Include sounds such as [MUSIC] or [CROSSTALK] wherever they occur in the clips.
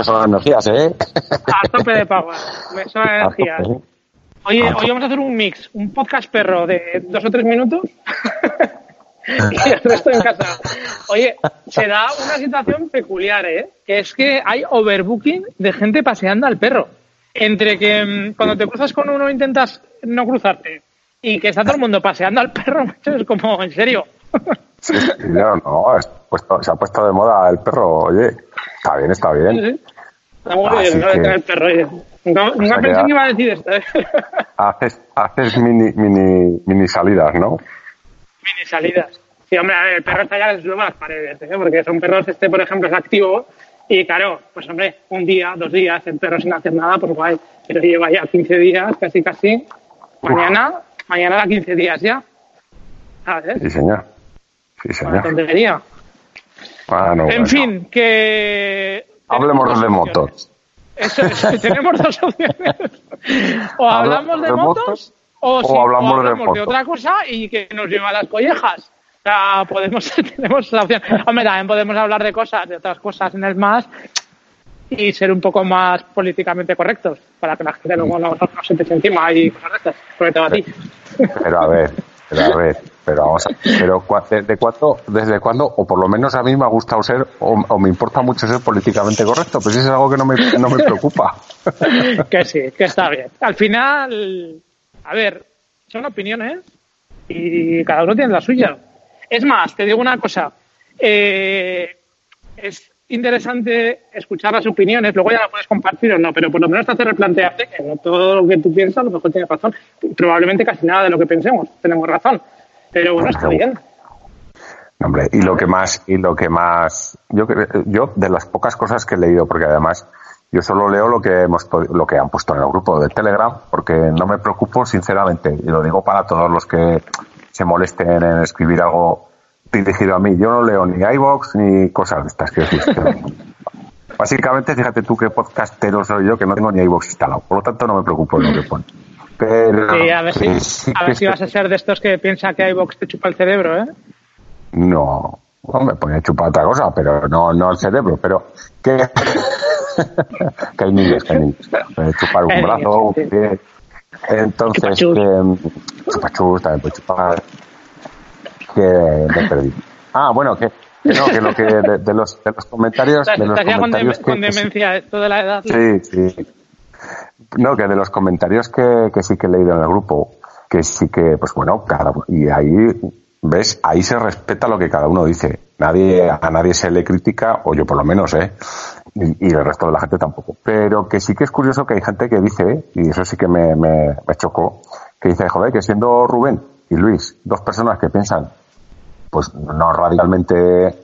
esas son energías, ¿eh? A tope de power. Eso son energías. Oye, hoy vamos a hacer un mix, un podcast perro de dos o tres minutos [LAUGHS] y el resto en casa. Oye, se da una situación peculiar, ¿eh? Que es que hay overbooking de gente paseando al perro. Entre que mm, cuando te cruzas con uno intentas no cruzarte y que está todo el mundo paseando al perro, [LAUGHS] es como, en serio. Sí, no, no, se ha puesto de moda el perro, oye, está bien, está bien. Está muy bien, el perro, oye. Nunca, pensé que iba a decir esto. ¿eh? [LAUGHS] Haces, haces mini, mini, mini salidas, ¿no? Mini salidas. Sí, hombre, a ver, el perro está ya desde las paredes, ¿eh? porque son perros, este, por ejemplo, es activo y claro, pues hombre, un día, dos días, el perro sin hacer nada, pues guay, pero lleva ya 15 días, casi casi. Mañana, mañana da 15 días ya. ¿Sabes? Sí, señor. Sí, señor. tontería. Ah, no, en fin, que... Hablemos de motos. Eso, [LAUGHS] tenemos dos opciones. O hablamos de, motos, o, hablamos, de, otra cosa y que nos lleva a las collejas. O sea, podemos, [LAUGHS] tenemos la opción. Hombre, también podemos hablar de cosas, de otras cosas en el más y ser un poco más políticamente correctos para que la gente luego no, no se te encima y cosas de estas, sobre todo a ti. Pero a ver, [LAUGHS] pero a ver, pero vamos a, pero ¿desde cuándo, desde cuándo, o por lo menos a mí me ha gustado ser, o, me importa mucho ser políticamente correcto, pues eso es algo que no me, no me preocupa. [LAUGHS] que sí, que está bien. Al final, a ver, son opiniones y cada uno tiene la suya. Es más, te digo una cosa, eh, es interesante escuchar las opiniones, luego ya las puedes compartir o no, pero por lo menos te hace replantearte que no todo lo que tú piensas a lo mejor tienes razón. Probablemente casi nada de lo que pensemos tenemos razón, pero bueno, está bien. Hombre, y lo que más, y lo que más, yo, yo de las pocas cosas que he leído, porque además yo solo leo lo que hemos, lo que han puesto en el grupo de Telegram, porque no me preocupo sinceramente, y lo digo para todos los que se molesten en escribir algo dirigido a mí. Yo no leo ni iBox ni cosas de estas. Que [LAUGHS] Básicamente, fíjate tú qué podcastero soy yo que no tengo ni iBox instalado. Por lo tanto, no me preocupo de lo que pone. Pero, sí, a ver, si, a ver si vas a ser de estos que piensa que iBox te chupa el cerebro, ¿eh? No, no me pone a chupar otra cosa, pero no, no el cerebro. Pero que, [LAUGHS] que hay niños, que hay niños. Chupar un brazo, un pie. Entonces, que, chupachus también puede chupar que me perdí. Ah, bueno, que, no, que lo que de, los, de los comentarios. de los comentarios con, con demencia, esto de la edad. Sí, sí. No, que de los comentarios que, que sí que he leído en el grupo, que sí que, pues bueno, cada, y ahí, ves, ahí se respeta lo que cada uno dice. Nadie, a nadie se le critica, o yo por lo menos, ¿eh? Y, y el resto de la gente tampoco. Pero que sí que es curioso que hay gente que dice, y eso sí que me, me, me chocó, que dice, joder, que siendo Rubén y Luis, dos personas que piensan pues no radicalmente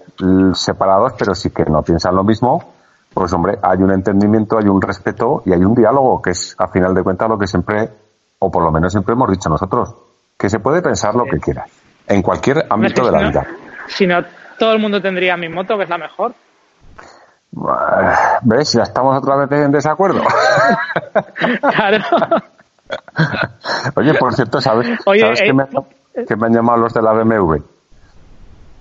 separados, pero sí que no piensan lo mismo, pues hombre, hay un entendimiento, hay un respeto y hay un diálogo, que es a final de cuentas lo que siempre, o por lo menos siempre hemos dicho nosotros, que se puede pensar lo que quieras, en cualquier ámbito de la vida. Si no, todo el mundo tendría mi moto, que es la mejor. ¿Ves? Ya estamos otra vez en desacuerdo. [LAUGHS] claro. Oye, por cierto, ¿sabes, ¿sabes que, eh, me, que me han llamado los de la BMW?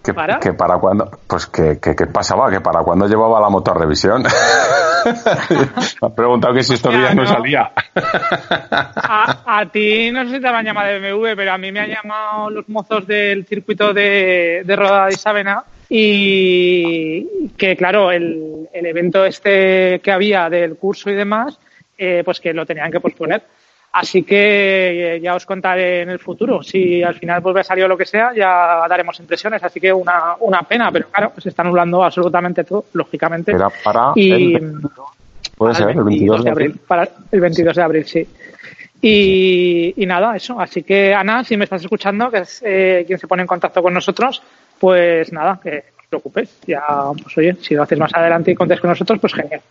Que ¿Para? Que para cuando, pues que, que, pasaba, que para cuando llevaba la moto a revisión. [LAUGHS] me han preguntado que si estos días no, salía. a, ti no sé si te van a llamar de BMW, pero a mí me han llamado los mozos del circuito de, de Roda de Isabena y que claro, el, el evento este que había del curso y demás, eh, pues que lo tenían que posponer. Así que eh, ya os contaré en el futuro. Si al final vuelve a salir lo que sea, ya daremos impresiones. Así que una, una pena, pero claro, se está anulando absolutamente todo, lógicamente. Era para y, el, puede ser, el 22 de abril. Para el 22 de abril, sí. Y, y, nada, eso. Así que, Ana, si me estás escuchando, que es eh, quien se pone en contacto con nosotros, pues nada, que no os preocupéis. Ya, pues oye, si lo haces más adelante y contáis con nosotros, pues genial.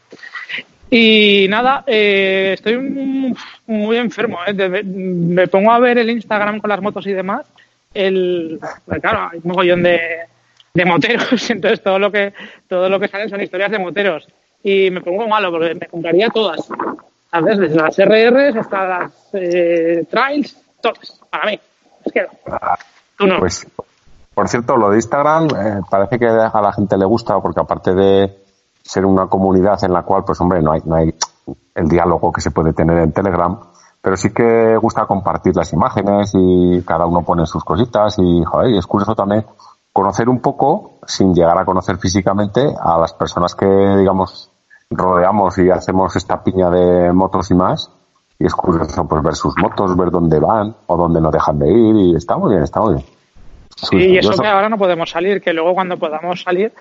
Y nada, eh, estoy muy enfermo. ¿eh? me pongo a ver el Instagram con las motos y demás. El, pues claro, hay un mogollón de, de moteros, [LAUGHS] entonces todo lo que todo lo que salen son historias de moteros. Y me pongo malo porque me compraría todas. ¿Sabes? Desde las RRs hasta las eh, Trails, todas, para mí. Es que Tú no. Pues, por cierto, lo de Instagram eh, parece que a la gente le gusta porque aparte de ser una comunidad en la cual, pues hombre, no hay, no hay el diálogo que se puede tener en Telegram, pero sí que gusta compartir las imágenes y cada uno pone sus cositas y, joder, es curioso también conocer un poco, sin llegar a conocer físicamente, a las personas que, digamos, rodeamos y hacemos esta piña de motos y más. Y es curioso pues ver sus motos, ver dónde van o dónde no dejan de ir y está muy bien, está muy bien. Sí, y eso que ahora no podemos salir, que luego cuando podamos salir,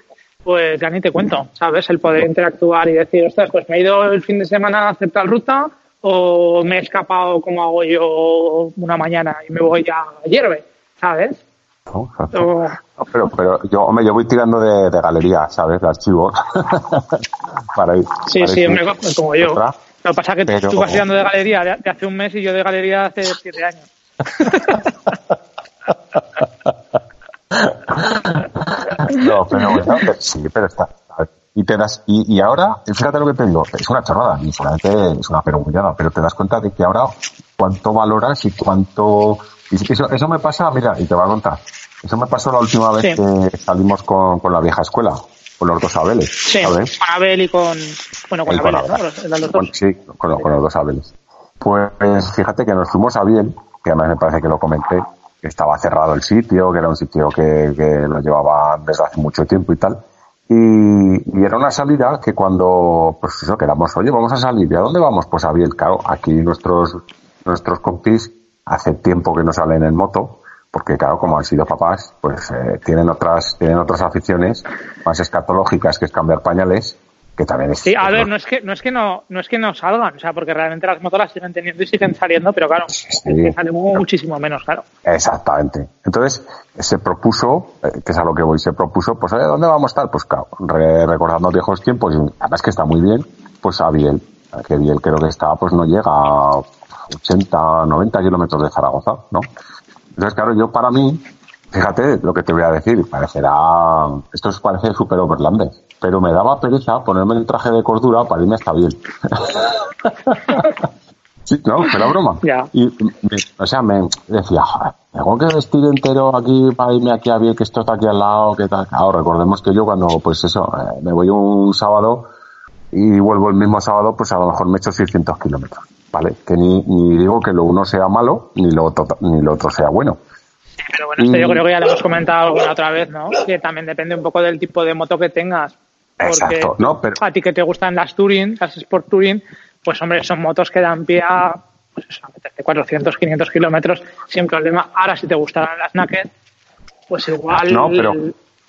pues ya ni te cuento, ¿sabes? El poder interactuar y decir, ostras, pues me he ido el fin de semana a hacer tal ruta o me he escapado como hago yo una mañana y me voy a Hierve, ¿sabes? No, pero, pero yo, hombre, yo voy tirando de, galería, ¿sabes? De archivos. [LAUGHS] para ir, sí, sí, hombre, como yo. Lo que pasa es que tú vas tirando de galería de, hace un mes y yo de galería hace siete años. [LAUGHS] no, pero bueno, sí, pero está. Y te das, y, y ahora, fíjate lo que te digo, es una chorrada, y solamente es una perogrullada, pero te das cuenta de que ahora cuánto valoras y cuánto y eso, eso me pasa, mira, y te voy a contar. Eso me pasó la última vez que salimos con, con la vieja escuela, con los dos Abeles. Sí, con Abel y con. Bueno, con Abel, ¿no? sí, con, los, dos Abeles. Pues fíjate que nos fuimos a Biel, que además me parece que lo comenté, estaba cerrado el sitio, que era un sitio que, que lo llevaba desde hace mucho tiempo y tal. Y, era una salida que cuando, pues eso, que oye, vamos a salir, ¿y a dónde vamos? Pues a Biel, claro, aquí nuestros, nuestros compis hace tiempo que no salen en moto, porque claro, como han sido papás, pues eh, tienen otras tienen otras aficiones más escatológicas que es cambiar pañales, que también es Sí, a ver, no es que no es que no no es que no salgan, o sea, porque realmente las motos las siguen teniendo y siguen saliendo, pero claro, salen muchísimo menos, claro. Exactamente. Entonces, se propuso, eh, que es a lo que voy, se propuso, pues ¿a dónde vamos a estar? Pues claro, recordando viejos tiempos, y además que está muy bien, pues a Biel, que Biel creo que está, pues no llega a 80, 90 kilómetros de Zaragoza, ¿no? Entonces, claro, yo para mí, fíjate lo que te voy a decir, parecerá, esto parece súper overlandés, pero me daba pereza ponerme el traje de cordura para irme hasta bien. [LAUGHS] sí, no, la broma. Y, o sea, me decía, tengo que vestir entero aquí para irme aquí a bien, que esto está aquí al lado, que tal. Ahora, recordemos que yo cuando, pues eso, eh, me voy un sábado y vuelvo el mismo sábado, pues a lo mejor me echo 600 kilómetros. ¿vale? Que ni, ni digo que lo uno sea malo, ni lo otro, ni lo otro sea bueno. Pero bueno, esto yo creo que ya lo hemos comentado alguna otra vez, ¿no? Que también depende un poco del tipo de moto que tengas. Porque Exacto, ¿no? Pero... a ti que te gustan las Touring, las Sport Touring, pues hombre, son motos que dan pie a, pues eso, a 400, 500 kilómetros sin problema. Ahora, si te gustaran las Naked, pues igual... No, pero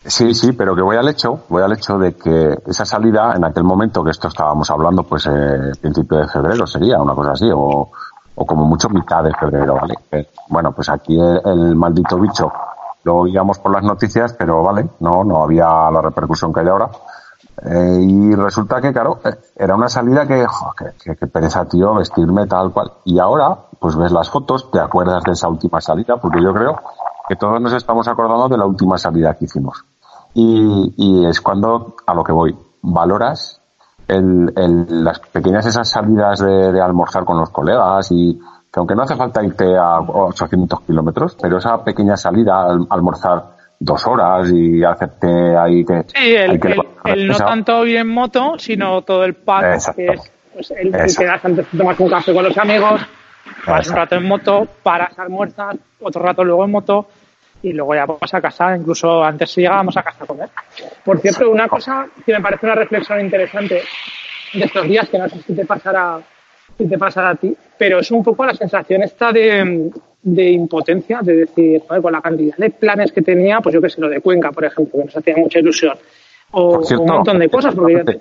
Sí, sí, pero que voy al hecho, voy al hecho de que esa salida, en aquel momento que esto estábamos hablando, pues eh, principio de febrero sería una cosa así, o, o como mucho mitad de febrero, ¿vale? Eh, bueno, pues aquí el, maldito bicho lo oíamos por las noticias, pero vale, no, no había la repercusión que hay ahora. Eh, y resulta que, claro, eh, era una salida que, que, que, pereza, tío, vestirme tal cual. Y ahora, pues ves las fotos, te acuerdas de esa última salida, porque yo creo que todos nos estamos acordando de la última salida que hicimos. Y, y es cuando, a lo que voy, valoras el, el, las pequeñas esas salidas de, de, almorzar con los colegas y que aunque no hace falta irte a 800 kilómetros, pero esa pequeña salida al almorzar dos horas y hacerte ahí que... Sí, el, que el, no tanto ir en moto, sino todo el pack, que es pues, el, que das antes de tomar un café con los amigos, vas un rato en moto, paras, almuerzas, otro rato luego en moto, y luego ya vas a casa, incluso antes si llegábamos a casa a comer. Por cierto, una cosa que me parece una reflexión interesante de estos días, que no sé si te pasará, si te pasará a ti, pero es un poco la sensación esta de, de impotencia, de decir, con la cantidad de planes que tenía, pues yo que sé, lo de Cuenca, por ejemplo, que nos hacía mucha ilusión, o, un montón de cosas. Porque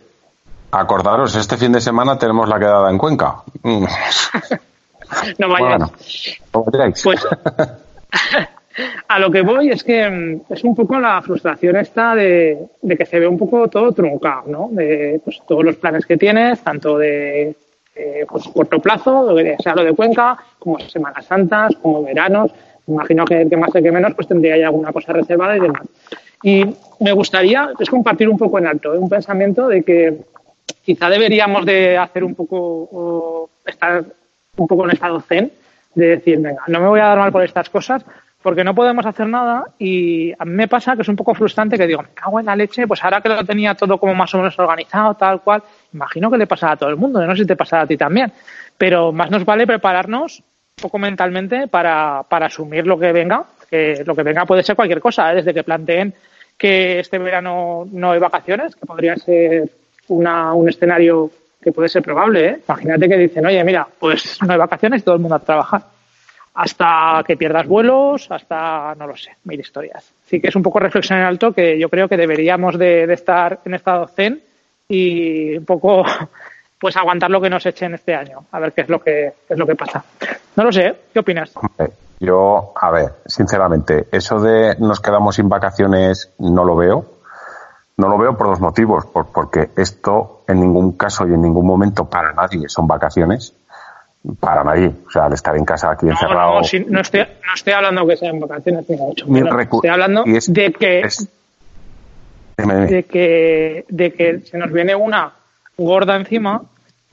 Acordaros, este fin de semana tenemos la quedada en Cuenca. [LAUGHS] no vayas. Bueno, pues [LAUGHS] a lo que voy es que mm, es un poco la frustración esta de, que se ve un poco todo truncado, ¿no? De pues, todos los planes que tienes, tanto de pues, corto plazo, sea lo de Cuenca, como Semanas Santas, como veranos. Imagino que, que más que menos pues tendría ya alguna cosa reservada y demás. Y me gustaría es compartir un poco en alto, ¿eh? un pensamiento de que quizá deberíamos de hacer un poco, o estar un poco en estado zen, de decir, venga, no me voy a dar mal por estas cosas, porque no podemos hacer nada y a mí me pasa que es un poco frustrante que digo, me cago en la leche, pues ahora que lo tenía todo como más o menos organizado, tal cual, imagino que le pasará a todo el mundo, no sé si te pasará a ti también, pero más nos vale prepararnos un poco mentalmente para, para asumir lo que venga, que lo que venga puede ser cualquier cosa, ¿eh? desde que planteen que este verano no hay vacaciones, que podría ser una, un escenario que puede ser probable. ¿eh? Imagínate que dicen, oye, mira, pues no hay vacaciones y todo el mundo a trabajar. Hasta que pierdas vuelos, hasta, no lo sé, mil historias. Así que es un poco reflexión en alto que yo creo que deberíamos de, estar en estado zen y un poco [LAUGHS] pues aguantar lo que nos echen este año, a ver qué es lo que es lo que pasa. No lo sé, ¿qué opinas? Yo, a ver, sinceramente, eso de nos quedamos sin vacaciones no lo veo. No lo veo por dos motivos, porque esto en ningún caso y en ningún momento para nadie son vacaciones. Para nadie. O sea, al estar en casa aquí encerrado. No, no, estoy, no estoy hablando que sean vacaciones, mucho Estoy hablando de que. de que de que se nos viene una gorda encima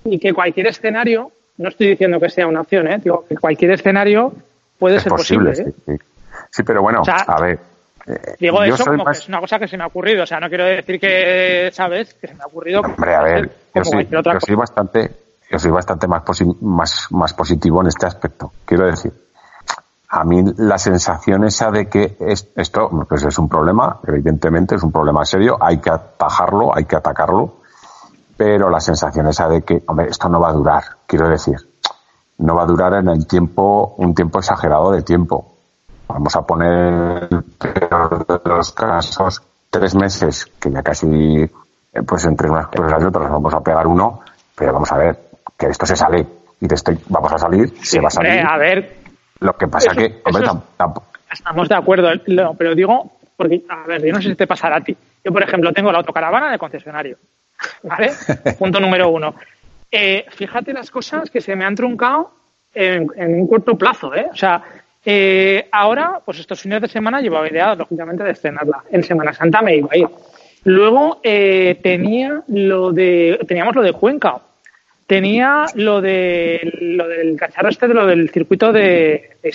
y que cualquier escenario, no estoy diciendo que sea una opción, ¿eh? digo que cualquier escenario puede ser posible. ¿eh? sí, pero bueno, a ver, eh, Digo eso como que es una cosa que se me ha ocurrido. O sea, no quiero decir que, ¿sabes? Que se me ha ocurrido. Hombre, a ver, yo, soy, bastante, yo soy bastante más, más, más positivo en este aspecto. Quiero decir, a mí la sensación esa de que esto pues es un problema, evidentemente es un problema serio, hay que atajarlo, hay que atacarlo, pero la sensación esa de que, hombre, esto no va a durar, quiero decir, no va a durar en el tiempo, un tiempo exagerado de tiempo vamos a poner peor de los casos tres meses, que ya casi, eh, pues entre unas cosas y otras vamos a pegar uno, pero vamos a ver, que esto se sale y te estoy, vamos a salir, se va a salir. a ver. Lo que pasa que, estamos de acuerdo, pero digo, porque, a ver, yo no sé si te pasará a ti. Yo, por ejemplo, tengo la autocaravana de concesionario, ¿vale? [LAUGHS] Punto número uno. Eh, fíjate las cosas que se me han truncado en, en un corto plazo, ¿eh? O sea, eh, ahora, pues estos fines de semana llevaba idea, lógicamente, de estrenarla. En Semana Santa me iba a ir. Luego eh, tenía lo de, teníamos lo de Cuenca. Tenía lo de lo del cacharro este de lo del circuito de, de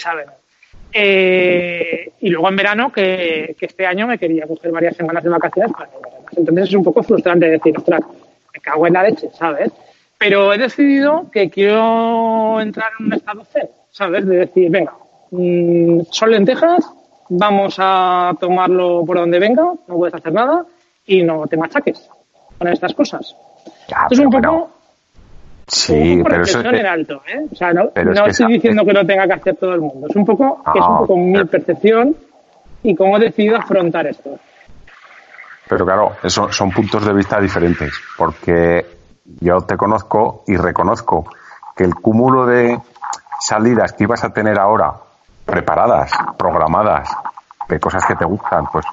eh, y luego en verano, que, este año me quería coger varias semanas de vacaciones Entonces es un poco frustrante decir, ostras, me cago en la leche, ¿sabes? Pero he decidido que quiero entrar en un estado C, ¿sabes? De decir, venga, Mm, son lentejas, vamos a tomarlo por donde venga, no puedes hacer nada y no te machaques con estas cosas. es un poco... Sí, pero eso es en alto, ¿eh? O sea, no, no estoy diciendo que lo tenga que hacer todo el mundo. Es un poco, es un poco mi percepción y cómo he decidido afrontar esto. Pero claro, eso son puntos de vista diferentes, porque yo te conozco y reconozco que el cúmulo de salidas que ibas a tener ahora preparadas, programadas, de cosas que te gustan, pues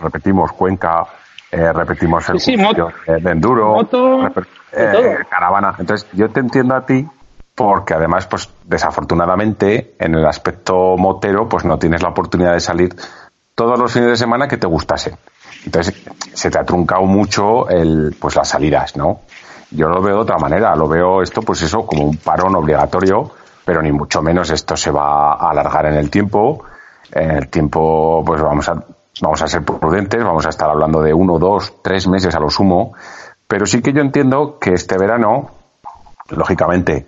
repetimos Cuenca, eh, repetimos el sí, de enduro, eh, caravana. Entonces, yo te entiendo a ti porque además, pues desafortunadamente, en el aspecto motero, pues no tienes la oportunidad de salir todos los fines de semana que te gustase. Entonces, se te ha truncado mucho el, pues las salidas, ¿no? Yo lo veo de otra manera, lo veo esto, pues eso, como un parón obligatorio pero ni mucho menos esto se va a alargar en el tiempo. En el tiempo, pues vamos a, vamos a ser prudentes, vamos a estar hablando de uno, dos, tres meses a lo sumo, pero sí que yo entiendo que este verano, lógicamente,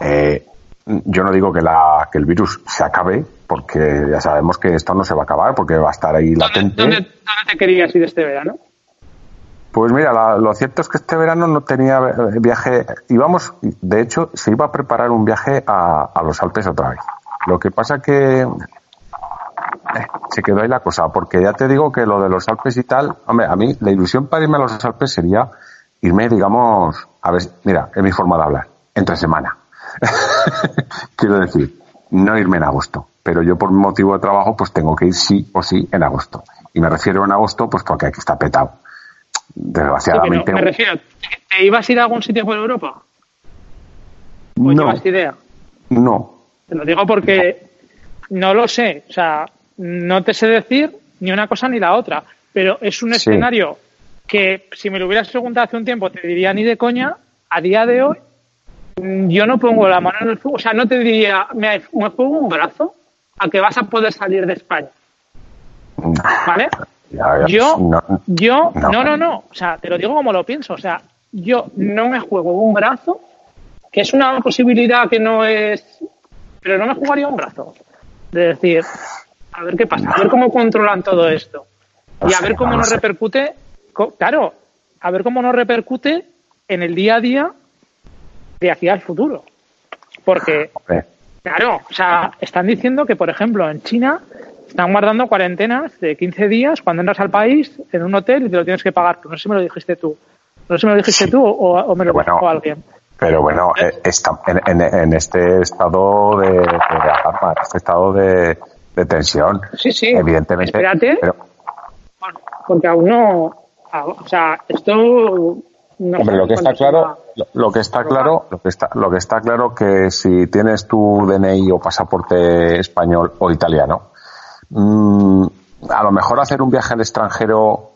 eh, yo no digo que, la, que el virus se acabe, porque ya sabemos que esto no se va a acabar, porque va a estar ahí latente. ¿Dónde, dónde te querías ir este verano? Pues mira, lo cierto es que este verano no tenía viaje. Íbamos, de hecho, se iba a preparar un viaje a, los Alpes otra vez. Lo que pasa que eh, se quedó ahí la cosa, porque ya te digo que lo de los Alpes y tal, hombre, a mí la ilusión para irme a los Alpes sería irme, digamos, a ver, mira, es mi forma de hablar, entre semana. [LAUGHS] Quiero decir, no irme en agosto, pero yo por motivo de trabajo pues tengo que ir sí o sí en agosto. Y me refiero en agosto pues porque aquí está petado Desgraciadamente. me refiero, ¿te ibas a ir a algún sitio por Europa? ¿O no. idea? No. Te lo digo porque no lo sé. O sea, no te sé decir ni una cosa ni la otra. Pero es un escenario que, si me lo hubieras preguntado hace un tiempo, te diría ni de coña. A día de hoy, yo no pongo la mano en el fuego. O sea, no te diría, me, me pongo un brazo a que vas a poder salir de España. ¿Vale? Yo, no, yo, no. no, no, no, o sea, te lo digo como lo pienso, o sea, yo no me juego un brazo, que es una posibilidad que no es, pero no me jugaría un brazo. De decir, a ver qué pasa, a ver cómo controlan todo esto y a ver cómo nos repercute, claro, a ver cómo nos repercute en el día a día de aquí al futuro. Porque Claro, o sea, están diciendo que, por ejemplo, en China están guardando cuarentenas de 15 días cuando entras al país en un hotel y te lo tienes que pagar. No sé si me lo dijiste tú. No sé si me lo dijiste Sí. tú o, o me lo Bueno, dijo alguien. Pero bueno, eh, está, en, en- en este estado de, de alarma, este estado de, de tensión, Sí, sí. evidentemente. Espérate. pero- Bueno, porque aún no. O sea, esto. No Hombre, lo que está claro, lo, lo que está claro, lo que está, lo que está claro que si tienes tu DNI o pasaporte español o italiano, mm, a lo mejor hacer un viaje al extranjero,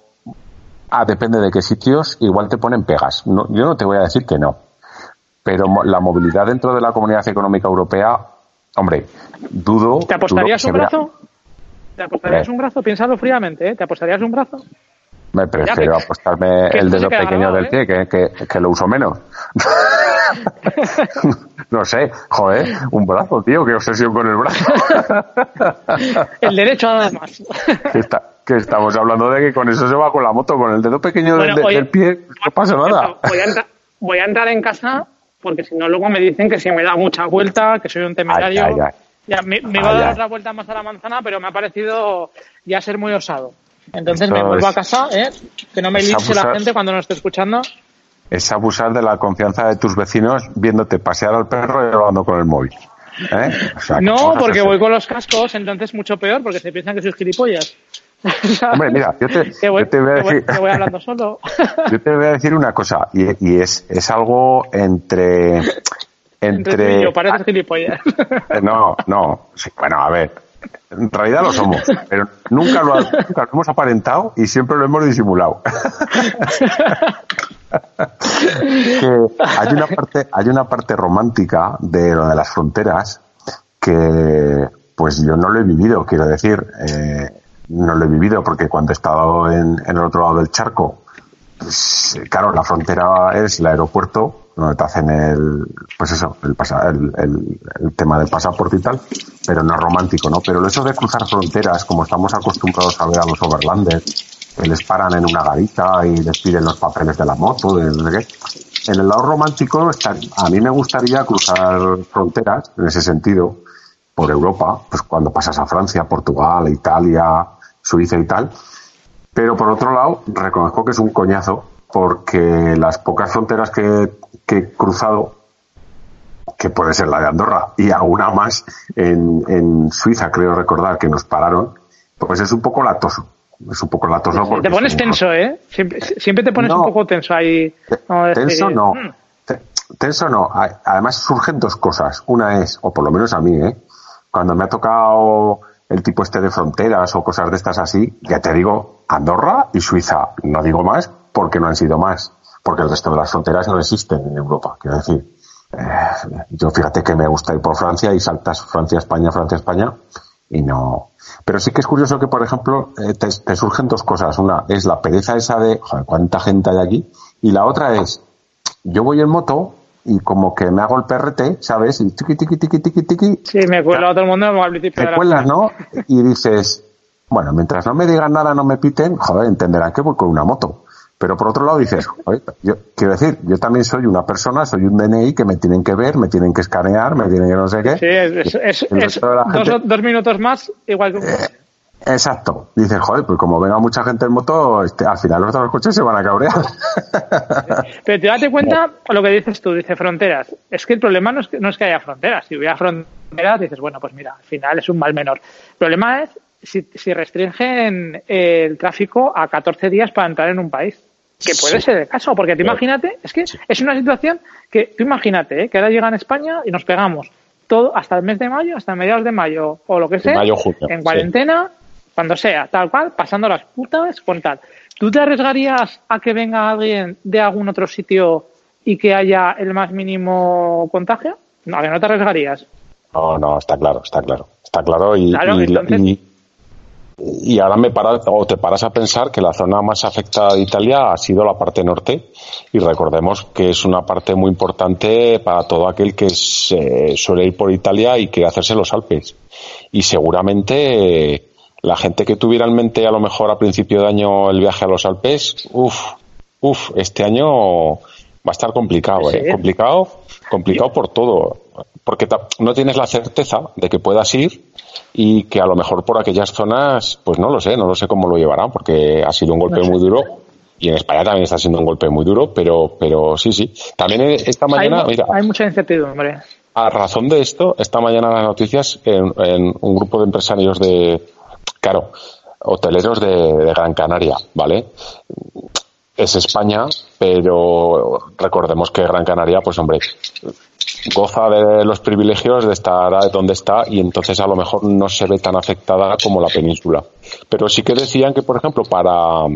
ah, depende de qué sitios, igual te ponen pegas. No, yo no te voy a decir que no, pero mo- la movilidad dentro de la Comunidad Económica Europea, hombre, dudo. ¿Te apostarías dudo un brazo? ¿Te apostarías Hombre. un brazo? Piénsalo fríamente, ¿eh? ¿Te apostarías un brazo? Me prefiero que- apostarme que el dedo pequeño grabado, del ¿eh? pie, que, que, que lo uso menos. [LAUGHS] no sé, joder, un brazo, tío, qué obsesión con el brazo. [LAUGHS] El derecho a más. que, está- que estamos hablando de que con eso se va con la moto, con el dedo pequeño del- oye, del pie, no pasa nada. Voy a, entra- voy a entrar en casa porque si no luego me dicen que si me da mucha vuelta, que soy un temerario. Ay, ay, ay. Ya, me, me iba a dar otra vuelta más a la manzana, pero me ha parecido ya ser muy osado. Entonces Esto me vuelvo es- a casa, ¿eh? que no me es linche la gente cuando no esté escuchando. Es abusar de la confianza de tus vecinos viéndote pasear al perro y hablando con el móvil. ¿Eh? O sea, que No, porque voy con los cascos, entonces mucho peor, porque se piensan que soy gilipollas. [LAUGHS] Hombre, mira, yo te- voy, yo te voy a voy- decir- que voy [LAUGHS] hablando solo. Yo te voy a decir una cosa, y, y es, es algo entre. Entre yo, pareces gilipollas. Eh, No, no. sí, bueno, a ver. En realidad lo somos, pero nunca lo, ha- nunca lo hemos aparentado y siempre lo hemos disimulado. [LAUGHS] que hay una parte, hay una parte romántica de lo de las fronteras que pues yo no lo he vivido, quiero decir, eh, no lo he vivido porque cuando he estado en, el otro lado del charco, pues, claro, la frontera es el aeropuerto donde te hacen el, pues eso, el, pasa- el, el- el tema del pasaporte y tal, pero no es romántico, ¿no? Pero el hecho de cruzar fronteras, como estamos acostumbrados a ver a los overlanders, que les paran en una garita y les piden los papeles de la moto, de qué. En el lado romántico, a mí me gustaría cruzar fronteras, en ese sentido, por Europa, pues cuando pasas a Francia, Portugal, Italia, Suiza y tal, pero por otro lado, reconozco que es un coñazo porque las pocas fronteras que, que he cruzado, que puede ser la de Andorra y alguna más en, en Suiza, creo recordar que nos pararon, pues es un poco latoso. Es un poco latoso porque Te pones tenso, ¿eh? Siempre, siempre te pones No. un poco tenso ahí. Decir, Tenso no. "Mm". Te- Tenso no. Además surgen dos cosas. Una es, o por lo menos a mí, ¿eh? Cuando me ha tocado el tipo este de fronteras o cosas de estas así, ya te digo, Andorra y Suiza. No digo más porque no han sido más. Porque el resto de las fronteras no existen en Europa. Quiero decir, eh, yo fíjate que me gusta ir por Francia y saltas Francia, España, Francia, España y no. Pero sí que es curioso que, por ejemplo, eh, te, te surgen dos cosas. Una es la pereza esa de, joder, cuánta gente hay aquí. Y la otra es, yo voy en moto y como que me hago el PRT, ¿sabes? Y tiqui, tiqui, tiqui, tiqui, tiqui, Sí, me cuelo a todo el mundo al principio te la- cuelas, ¿no? Y dices, bueno, mientras no me digan nada, no me piten, joder, entenderán que voy con una moto. Pero por otro lado dices, joder, yo quiero decir, yo también soy una persona, soy un DNI que me tienen que ver, me tienen que escanear, me tienen que no sé qué. Sí, es, es- es dos, gente- dos minutos más, igual que coche. Exacto. Dices, joder, pues como venga mucha gente en moto, este, al final los otros coches se van a cabrear. [LAUGHS] Pero te date cuenta lo que dices tú, dice fronteras. Es que el problema no es que, no es que haya fronteras. Si hubiera fronteras, dices, bueno, pues mira, al final es un mal menor. El problema es si, si restringen el tráfico a 14 días para entrar en un país. Que puede Sí. ser el caso, porque tú imagínate, es que es una situación que tú imagínate, ¿eh? que ahora llega en España y nos pegamos todo hasta el mes de mayo, hasta mediados de mayo o lo que sea, mayo, junio, en sí. Cuando sea, tal cual, pasando las putas con tal. ¿Tú te arriesgarías a que venga alguien de algún otro sitio y que haya el más mínimo contagio? No, que no te arriesgarías. No, no, está claro, está claro. Está claro y, y, ahora me para, o te paras a pensar que la zona más afectada de Italia ha sido la parte norte y recordemos que es una parte muy importante para todo aquel que se suele ir por Italia y quiere hacerse los Alpes. Y seguramente la gente que tuviera en mente a lo mejor a principio de año el viaje a los Alpes, uff, uff, este año va a estar complicado, ¿eh? Complicado, complicado por todo. Porque no tienes la certeza de que puedas ir y que a lo mejor por aquellas zonas, pues no lo sé, no lo sé cómo lo llevarán, porque ha sido un golpe muy duro. Y en España también está siendo un golpe muy duro, pero, pero sí, sí. También esta mañana, hay, mira. Hay mucha incertidumbre. A razón de esto, esta mañana las noticias, en, un grupo de empresarios de, claro, hoteleros de Gran Canaria, ¿vale? es España, pero recordemos que Gran Canaria, pues hombre, goza de los privilegios de estar donde está y entonces a lo mejor no se ve tan afectada como la península. Pero sí que decían que, por ejemplo, para,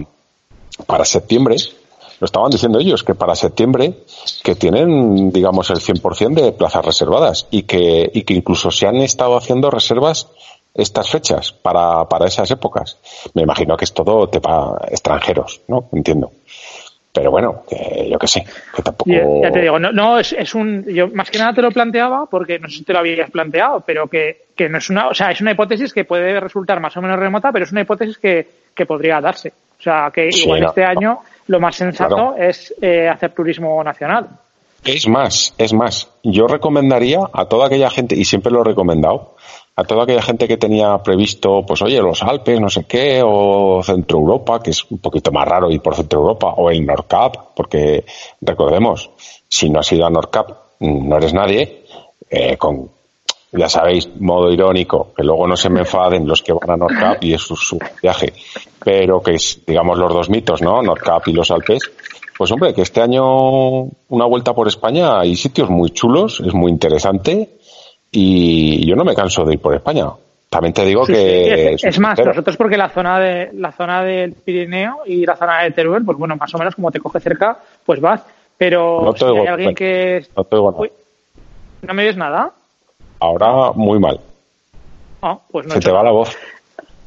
para septiembre, lo estaban diciendo ellos, que para septiembre, que tienen, digamos, el 100% de plazas reservadas y que, y que incluso se han estado haciendo reservas estas fechas para, para esas épocas. Me imagino que es todo tema extranjeros, ¿no? Entiendo. Pero bueno, yo qué sé, que tampoco. Ya, te digo, no, no es, es, un. Yo más que nada te lo planteaba, porque no sé si te lo habías planteado, pero que, que no es una. O sea, es una hipótesis que puede resultar más o menos remota, pero es una hipótesis que, que podría darse. O sea, que igual este año lo más sensato es eh, hacer turismo nacional. Es más, es más. Yo recomendaría a toda aquella gente, y siempre lo he recomendado, a toda aquella gente que tenía previsto, pues oye, los Alpes, no sé qué, o Centro Europa, que es un poquito más raro ir por Centro Europa, o el Nordcap, porque recordemos, si no has ido a Nordcap, no eres nadie, eh, con, ya sabéis, modo irónico, que luego no se me enfaden los que van a Nordcap y es su, viaje, pero que es, digamos, los dos mitos, ¿no? Nordcap y los Alpes, pues hombre, que este año una vuelta por España hay sitios muy chulos, es muy interesante y yo no me canso de ir por España. También te digo que es, más, nosotros porque la zona de la zona del Pirineo y la zona de Teruel, pues bueno, más o menos como te coge cerca, pues vas. Pero si hay alguien que no te oigo nada. ¿No me oyes nada? Ahora muy mal. Ah, pues no Se te va la voz.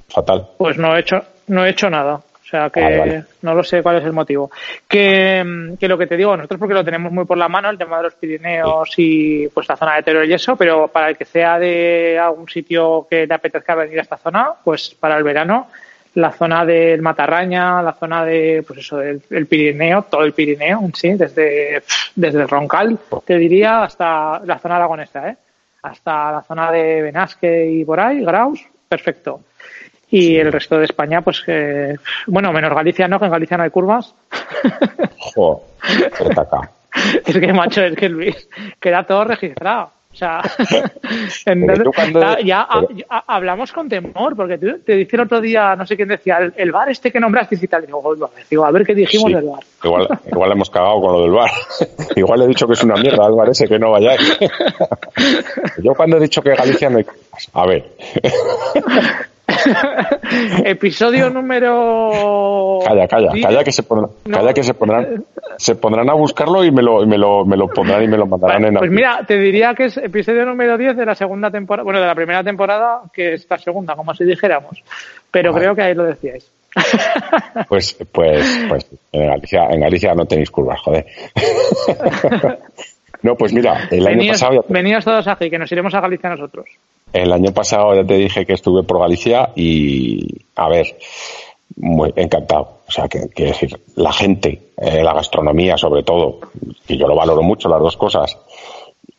Fatal. Pues no he hecho no he hecho nada. O sea que no lo sé cuál es el motivo. Que, lo que te digo, nosotros porque lo tenemos muy por la mano, el tema de los Pirineos y pues la zona de Teruel y eso, pero para el que sea de algún sitio que le apetezca venir a esta zona, pues para el verano, la zona del Matarraña, la zona de, pues eso, del el Pirineo, todo el Pirineo, sí, desde, desde el Roncal, te diría, hasta la zona aragonesa, ¿eh? Hasta la zona de Benasque y por ahí, Graus, perfecto y el resto de España, pues, que bueno, menos Galicia no, que en Galicia no hay curvas. [LAUGHS] Jo, es que, macho, es que Luis, queda todo registrado. O sea, [LAUGHS] ya, hablamos con temor, porque te dije el otro día, no sé quién decía, el, bar este que nombraste y tal. Digo, digo, a ver qué dijimos del bar. Igual, igual hemos cagado con lo del bar. [LAUGHS] igual he dicho que es una mierda el bar ese, que no vayáis. Yo cuando he dicho que Galicia no hay... A ver. [LAUGHS] Episodio número. Calla, calla, calla que se pondrán, calla que se pondrán, se pondrán a buscarlo y me lo, me lo, me lo pondrán y me lo mandarán en. Pues mira, te diría que es episodio número 10 de la segunda temporada, bueno, de la primera temporada, que es la segunda, como si dijéramos. Pero creo que ahí lo decíais. [LAUGHS] Pues, pues, pues, en Galicia, en Galicia no tenéis curvas, joder. [LAUGHS] No, pues mira, el año pasado. Veníos todos aquí, que nos iremos a Galicia nosotros. El año pasado ya te dije que estuve por Galicia y, a ver, muy encantado. O sea, que, decir, la gente, eh, la gastronomía sobre todo, que yo lo valoro mucho, las dos cosas.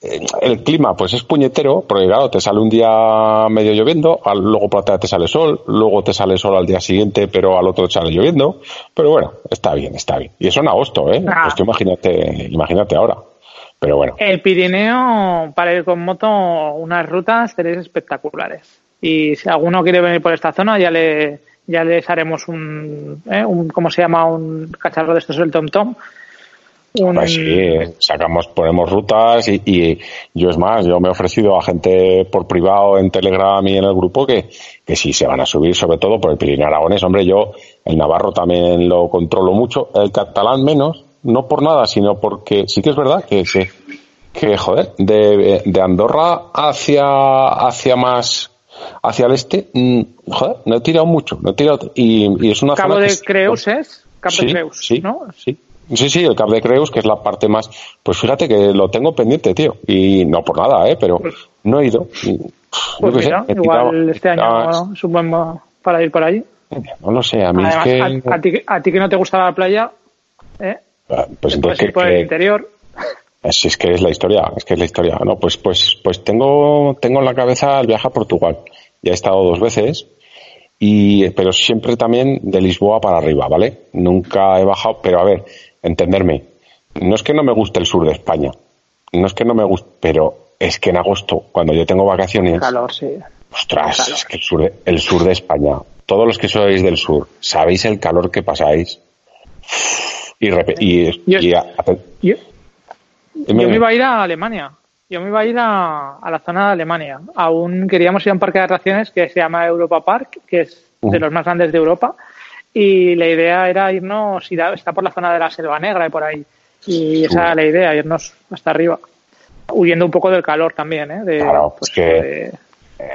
Eh, el clima, pues es puñetero, porque claro, te sale un día medio lloviendo, luego por la tarde te sale sol, luego te sale sol al día siguiente, pero al otro te sale lloviendo. Pero bueno, está bien, está bien. Y eso en agosto, ¿eh? Ah. Pues imagínate, imagínate ahora. Pero bueno. El Pirineo, para ir con moto, unas rutas tenéis espectaculares. Y si alguno quiere venir por esta zona, ya le ya les haremos un, ¿eh? un ¿cómo se llama? Un cacharro de estos, el Tom Tom. Pues sí, sacamos, ponemos rutas y, y, yo es más, yo me he ofrecido a gente por privado en Telegram y en el grupo que, que si se van a subir, sobre todo por el Pirineo Aragones. Hombre, yo el Navarro también lo controlo mucho, el catalán menos, no por nada, sino porque sí que es verdad que, que, joder, de, de Andorra hacia, hacia más hacia el este, mm, joder, no he tirado mucho, no he tirado, y, es una Cabo zona de Creus es, Cabo sí, de Creus, sí, ¿no? Sí. Sí, sí, el Cap de Creus, que es la parte más. Pues fíjate que lo tengo pendiente, tío. Y no por nada, ¿eh? Pero no he ido. Y, Pues sé, igual tirado- este año es un buen para ir por allí. No lo sé, a mí Además, es que. a, a ti, a ti que no te gusta la playa, ¿eh? Ah, Pues entonces, ir ¿qué- por el interior. Si es que es la historia, es que es la historia. No, pues, pues, pues tengo, tengo en la cabeza el viaje a Portugal. Ya he estado dos veces, y, pero siempre también de Lisboa para arriba, ¿vale? Nunca he bajado, pero a ver, entenderme. No es que no me guste el sur de España, no es que no me guste, pero es que en agosto, cuando yo tengo vacaciones, Calor, sí. ostras, calor. es que el sur, de, el sur de España, todos los que sois del sur, sabéis el calor que pasáis. Y, y, Yo- y a- a- Yo, dime, yo me iba a ir a Alemania. Yo me iba a ir a, a la zona de Alemania. Aún queríamos ir a un parque de atracciones que se llama Europa Park, que es de los más grandes de Europa. Y la idea era irnos, ir a- está por la zona de la Selva Negra y por ahí. Y esa era la idea, irnos hasta arriba. Huyendo un poco del calor también, ¿eh? De, Claro, es que- de-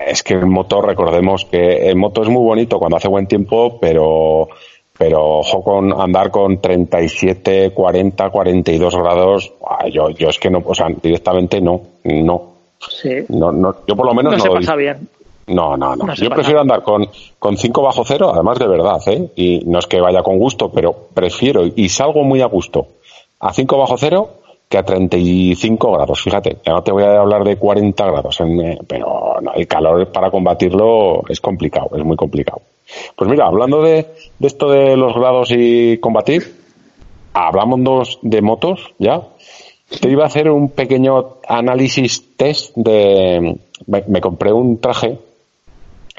Es que en moto, recordemos que en moto es muy bonito cuando hace buen tiempo, pero, pero ojo con andar con 37, 40, 42 grados. ah, Yo, yo es que no, o sea, directamente no, no, sí. no, no yo por lo menos No no, se lo pasa bien. No, no, no. No yo prefiero andar con, con 5 bajo cero, además de verdad, ¿eh? Y no es que vaya con gusto, pero prefiero y salgo muy a gusto a 5 bajo cero que a 35 grados. Fíjate, ya no te voy a hablar de 40 grados, en, eh, pero no, el calor para combatirlo es complicado, es muy complicado. Pues mira, hablando de, esto de los grados y combatir, hablamos de motos ya. Te iba a hacer un pequeño análisis test de. Me, me compré un traje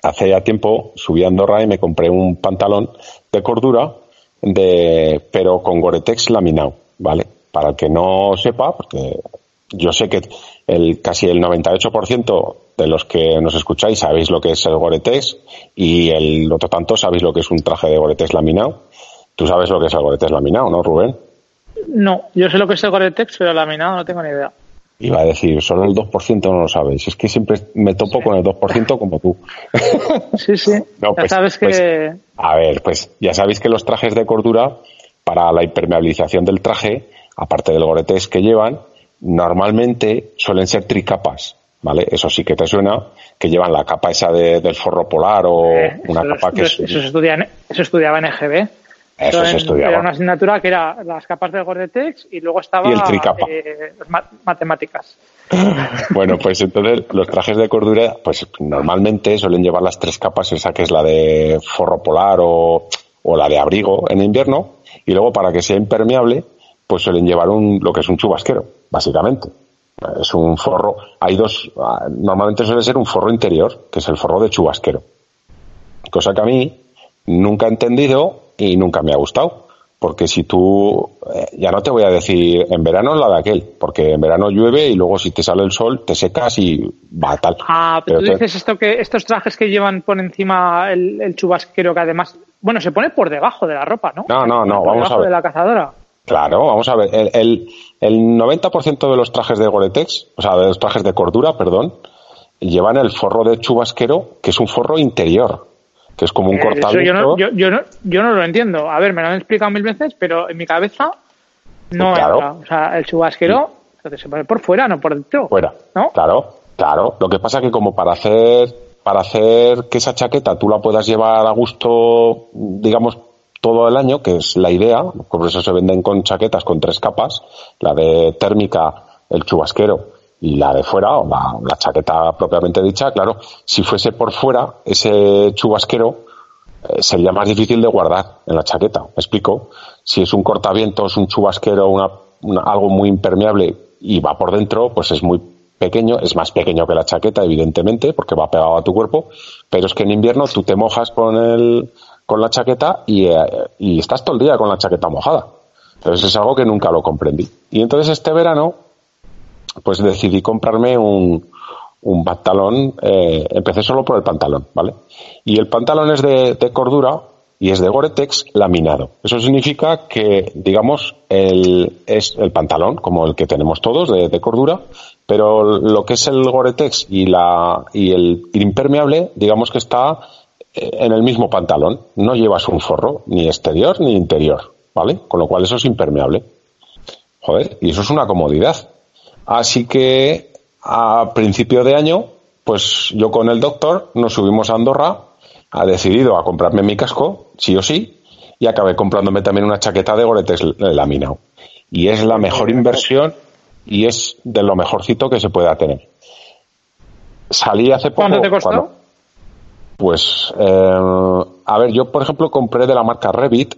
hace ya tiempo, subí a Andorra y me compré un pantalón de cordura, de, pero con Gore-Tex laminado, ¿vale? Para el que no sepa, porque yo sé que el casi el 98% de los que nos escucháis sabéis lo que es el Gore-Tex y el otro tanto sabéis lo que es un traje de Gore-Tex laminado. Tú sabes lo que es el Gore-Tex laminado, ¿no, Rubén? No, yo sé lo que es el Gore-Tex, pero laminado no tengo ni idea. Iba a decir, solo el 2% no lo sabéis. Es que siempre me topo con el 2% como tú. [LAUGHS] Sí, sí. [LAUGHS] No, ya pues- sabes que. pues- A ver, pues ya sabéis que los trajes de cordura, para la impermeabilización del traje, aparte del Gore-Tex que llevan, normalmente suelen ser tricapas, ¿vale? Eso sí que te suena, que llevan la capa esa de- del forro polar o Eh, una eso, capa que eso, es... eso se estudia en- eso estudiaba en EGB. Eso se estudiaba. Era una asignatura que era las capas del Gore-Tex y luego estaba Y el tricapa. eh, matemáticas. [LAUGHS] Bueno, pues entonces los trajes de cordura, pues normalmente suelen llevar las tres capas, esa que es la de forro polar o, o la de abrigo en invierno, y luego para que sea impermeable, pues suelen llevar un, lo que es un chubasquero, básicamente. Es un forro, hay dos, ah, normalmente suele ser un forro interior, que es el forro de chubasquero. Cosa que a mí nunca he entendido y nunca me ha gustado. Porque si tú, eh, ya no te voy a decir, en verano es la de aquel, porque en verano llueve y luego si te sale el sol te secas y va tal. Ah, pero, Pero tú te- dices esto que estos trajes que llevan por encima el, el chubasquero que además, bueno, se pone por debajo de la ropa, ¿no? No, no, no, por vamos a debajo ver. de la cazadora. Claro, vamos a ver. El, el, el 90% de los trajes de Gore-Tex, o sea, de los trajes de cordura, perdón, llevan el forro de chubasquero, que es un forro interior, que es como un Eh, yo, no, yo, yo no, yo no lo entiendo. A ver, me lo han explicado mil veces, pero en mi cabeza no Pues claro. entra. O sea, el chubasquero se pone por fuera, no por dentro. fuera. ¿No? Claro, claro. Lo que pasa que como para hacer, para hacer que esa chaqueta tú la puedas llevar a gusto, digamos, todo el año, que es la idea, por eso se venden con chaquetas con tres capas, la de térmica, el chubasquero y la de fuera, o la, chaqueta propiamente dicha, claro, si fuese por fuera, ese chubasquero eh, sería más difícil de guardar en la chaqueta. ¿Me explico? Si es un cortavientos, un chubasquero, una- algo muy impermeable y va por dentro, pues es muy pequeño, es más pequeño que la chaqueta, evidentemente, porque va pegado a tu cuerpo, pero es que en invierno tú te mojas con el, con la chaqueta y, eh, y estás todo el día con la chaqueta mojada. Entonces es algo que nunca lo comprendí. Y entonces este verano, pues decidí comprarme un, un pantalón, eh, empecé solo por el pantalón, ¿vale? Y el pantalón es de, de cordura, y es de Gore-Tex laminado. Eso significa que, digamos, el, es el pantalón, como el que tenemos todos de, cordura, pero lo que es el Gore-Tex y, la, y el impermeable, digamos que está en el mismo pantalón. No llevas un forro, ni exterior ni interior, ¿vale? Con lo cual eso es impermeable. Joder, y eso es una comodidad. Así que a principio de año, pues yo con el doctor nos subimos a Andorra ha decidido a comprarme mi casco, sí o sí, y acabé comprándome también una chaqueta de Goretex laminado. Y es la mejor inversión y es de lo mejorcito que se pueda tener. Salí hace poco. ¿Cuánto te costó? Pues, eh, a ver, yo por ejemplo compré de la marca Revit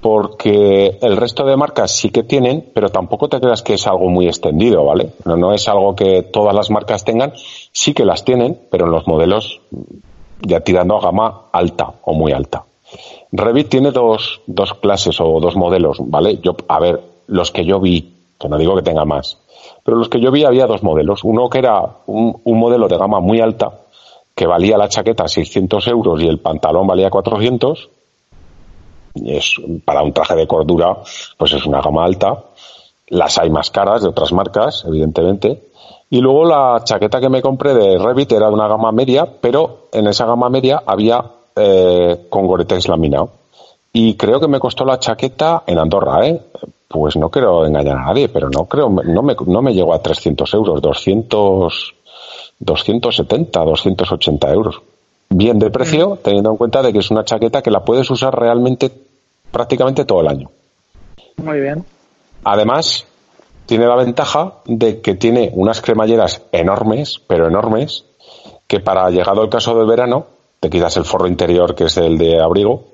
porque el resto de marcas sí que tienen, pero tampoco te creas que es algo muy extendido, ¿vale? No, es algo que todas las marcas tengan, sí que las tienen, pero en los modelos ya tirando a gama alta o muy alta. Revit tiene dos, dos clases o dos modelos, ¿vale? Yo, a ver, los que yo vi, que no digo que tenga más, pero los que yo vi había dos modelos. Uno que era un, un modelo de gama muy alta, que valía la chaqueta 600 euros y el pantalón valía 400. Y es, para un traje de cordura, pues es una gama alta. Las hay más caras de otras marcas, evidentemente. Y luego la chaqueta que me compré de Revit era de una gama media, pero en esa gama media había eh, con Gore-Tex laminado. Y creo que me costó la chaqueta en Andorra, ¿eh? Pues no quiero engañar a nadie, pero no creo, no me, no me llegó a 300 euros, 200, 270, 280 euros. Bien de precio, mm. teniendo en cuenta de que es una chaqueta que la puedes usar realmente prácticamente todo el año. Muy bien. Además, tiene la ventaja de que tiene unas cremalleras enormes, pero enormes, que para llegado el caso del verano, te quitas el forro interior que es el de abrigo.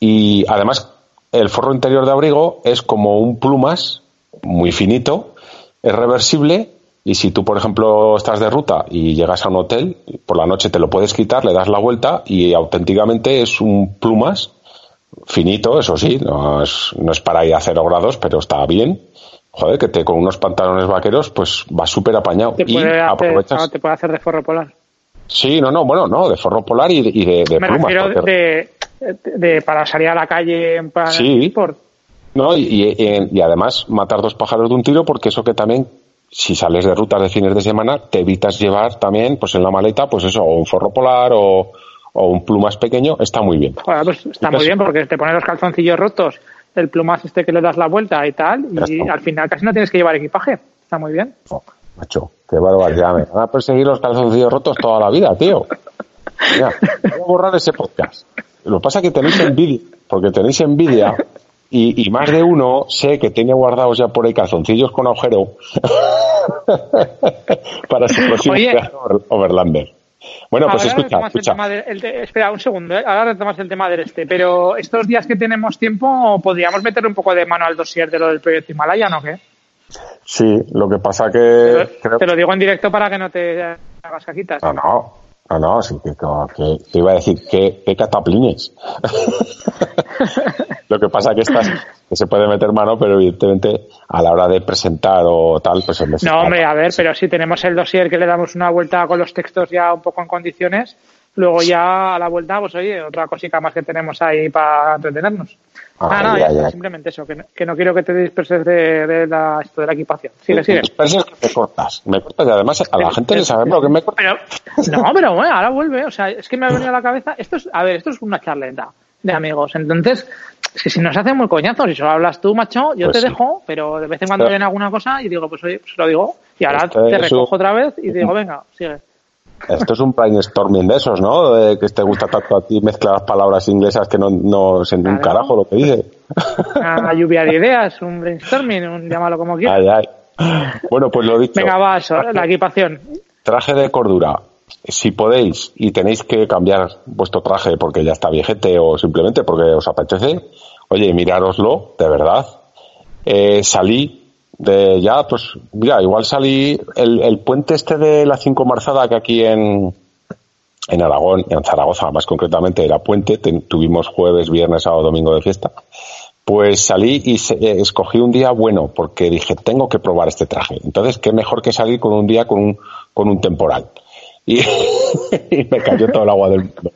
Y además, el forro interior de abrigo es como un plumas muy finito, es reversible y si tú, por ejemplo, estás de ruta y llegas a un hotel, por la noche te lo puedes quitar, le das la vuelta y auténticamente es un plumas finito, eso sí, no es, no es para ir a cero grados, pero está bien joder, que te con unos pantalones vaqueros, pues va súper apañado. y aprovechas... te puede hacer de forro polar. Sí, no, no, bueno, no, de forro polar y, de, de Me plumas. de, de, para salir a la calle en plan sí. No, y, y, además matar dos pájaros de un tiro porque eso que también si sales de rutas de fines de semana te evitas llevar también pues en la maleta pues eso o un forro polar o, o un plumas pequeño está muy bien. pues está muy bien porque te pones los calzoncillos rotos el plumas este que le das la vuelta y tal, y al final casi no tienes que llevar equipaje. Está muy bien. Oh, macho, qué barbaridad. Me van a perseguir los calzoncillos rotos toda la vida, tío. Mira, voy a borrar ese podcast. Lo que pasa es que tenéis envidia, porque tenéis envidia y, y, más de uno sé que tiene guardados ya por ahí calzoncillos con agujero [LAUGHS] para su próximo Overlander. Bueno, pues escucha, espera un segundo, ¿eh? ahora retomas el tema del este, pero estos días que tenemos tiempo, ¿podríamos meter un poco de mano al dossier de lo del proyecto Himalaya, no qué? Sí, lo que pasa que... Te lo, digo en directo para que no te hagas cajitas. No, no, no, no, sí, que, que, iba a decir que, que cataplines. [LAUGHS] Lo que pasa que estas que se puede meter mano, pero evidentemente a la hora de presentar o tal, pues No, hombre, a ver, pero si tenemos el dossier que le damos una vuelta con los textos ya un poco en condiciones, luego ya a la vuelta, pues oye, otra cosita más que tenemos ahí para entretenernos. Ah, ah no, ya, simplemente eso, que no, que no, quiero que te disperses de, la, esto de la equipación. Sigue, sigue. Disperses que me cortas, me cortas y además a la gente le sabemos lo que me cortas. no, pero bueno, ahora vuelve, o sea, es que me ha venido a la cabeza, esto es, a ver, esto es una charleta de amigos, entonces, es que si nos hace muy coñazo, si solo hablas tú, macho, yo pues te dejo, pero de vez en cuando viene alguna cosa y digo, pues oye, pues lo digo, y ahora este te recojo otra vez y digo, [LAUGHS] venga, sigue. Esto es un brainstorming de esos, ¿no? De que te gusta tanto a ti mezclar palabras inglesas que no, no se un carajo lo que dice. Una lluvia de ideas, un brainstorming, un, llámalo como quieras. Ay, ay. Bueno, pues lo dicho. Venga, va, eso, la equipación. Traje de cordura. Si podéis y tenéis que cambiar vuestro traje porque ya está viejete o simplemente porque os apetece, oye, mirároslo, de verdad. Eh, salí de ya, pues, mira, igual salí el, el puente este de la Cinco Marzada que aquí en, en Aragón, en Zaragoza más concretamente era puente, tuvimos jueves, viernes, sábado, domingo de fiesta. Pues salí y eh, escogí un día bueno porque dije, tengo que probar este traje. Entonces, qué mejor que salir con un día con un, con un temporal. Y, [LAUGHS] y me cayó todo el agua del mundo.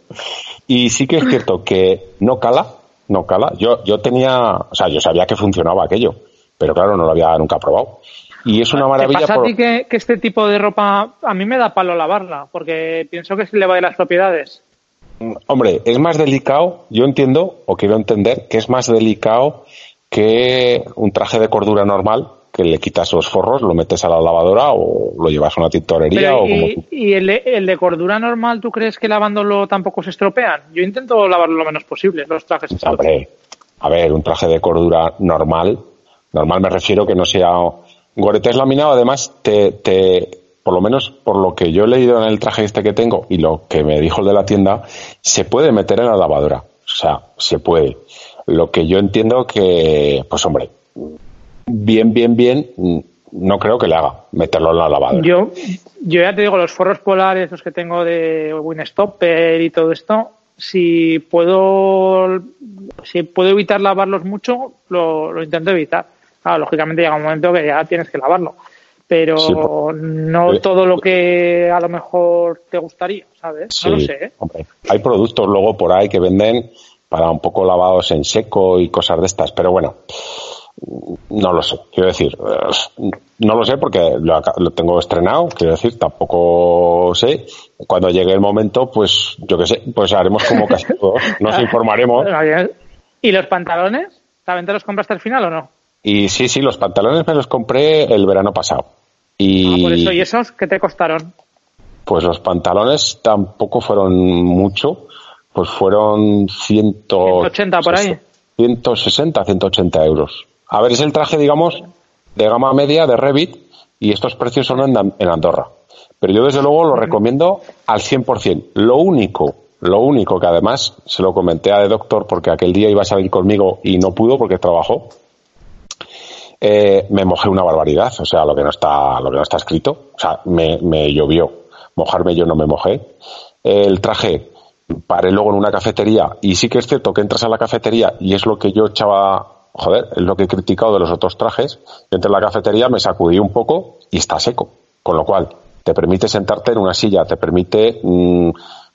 Y sí que es cierto que no cala, no cala. Yo, yo tenía, o sea, yo sabía que funcionaba aquello, pero claro, no lo había nunca probado. Y es una maravilla. ¿Te pasa a ti que, que, este tipo de ropa a mí me da palo lavarla? Porque pienso que se le va de las propiedades. Hombre, es más delicado, yo entiendo, o quiero entender, que es más delicado que un traje de cordura normal, que le quitas los forros, lo metes a la lavadora o lo llevas a una tintorería o y, como ¿Y el de, el de, cordura normal, tú crees que lavándolo tampoco se estropean? Yo intento lavarlo lo menos posible, los trajes. Hombre, a ver, un traje de cordura normal, normal me refiero que no sea goretés laminado, además te, te, por lo menos por lo que yo he leído en el traje este que tengo y lo que me dijo el de la tienda, se puede meter en la lavadora. O sea, se puede. Lo que yo entiendo que, pues hombre, bien, bien, bien, no creo que le haga meterlo en la lavadora. Yo, yo ya te digo, los forros polares, los que tengo de Winstopper y todo esto, si puedo, si puedo evitar lavarlos mucho, lo intento evitar. Claro, lógicamente llega un momento que ya tienes que lavarlo. Pero sí, pues, no sí. todo lo que a lo mejor te gustaría, ¿sabes? Sí, no lo sé. ¿eh? Hay productos luego por ahí que venden para un poco lavados en seco y cosas de estas, pero bueno, no lo sé, quiero decir, no lo sé porque lo, lo, tengo estrenado, quiero decir, tampoco sé. Cuando llegue el momento, pues yo qué sé, pues haremos como casi [LAUGHS] todos, nos informaremos. ¿Y los pantalones? ¿También te los compraste al final o no? Y sí, sí, los pantalones me los compré el verano pasado. Y... Ah, por eso, ¿y esos qué te costaron? Pues los pantalones tampoco fueron mucho, pues fueron 180 por ahí. 160, 180 euros. A ver, es el traje, digamos, de gama media de Revit y estos precios son en, en Andorra. Pero yo desde luego lo recomiendo al 100%. Lo único, lo único que además se lo comenté a de doctor porque aquel día iba a salir conmigo y no pudo porque trabajó. Eh, me mojé una barbaridad, o sea, lo que no está, lo que no está escrito. O sea, me, me llovió. Mojarme yo no me mojé. El traje paré luego en una cafetería y sí que es cierto que entras a la cafetería y es lo que yo echaba joder, es lo que he criticado de los otros trajes. Entré en la cafetería, me sacudí un poco y está seco. Con lo cual, te permite sentarte en una silla, te permite, mmm,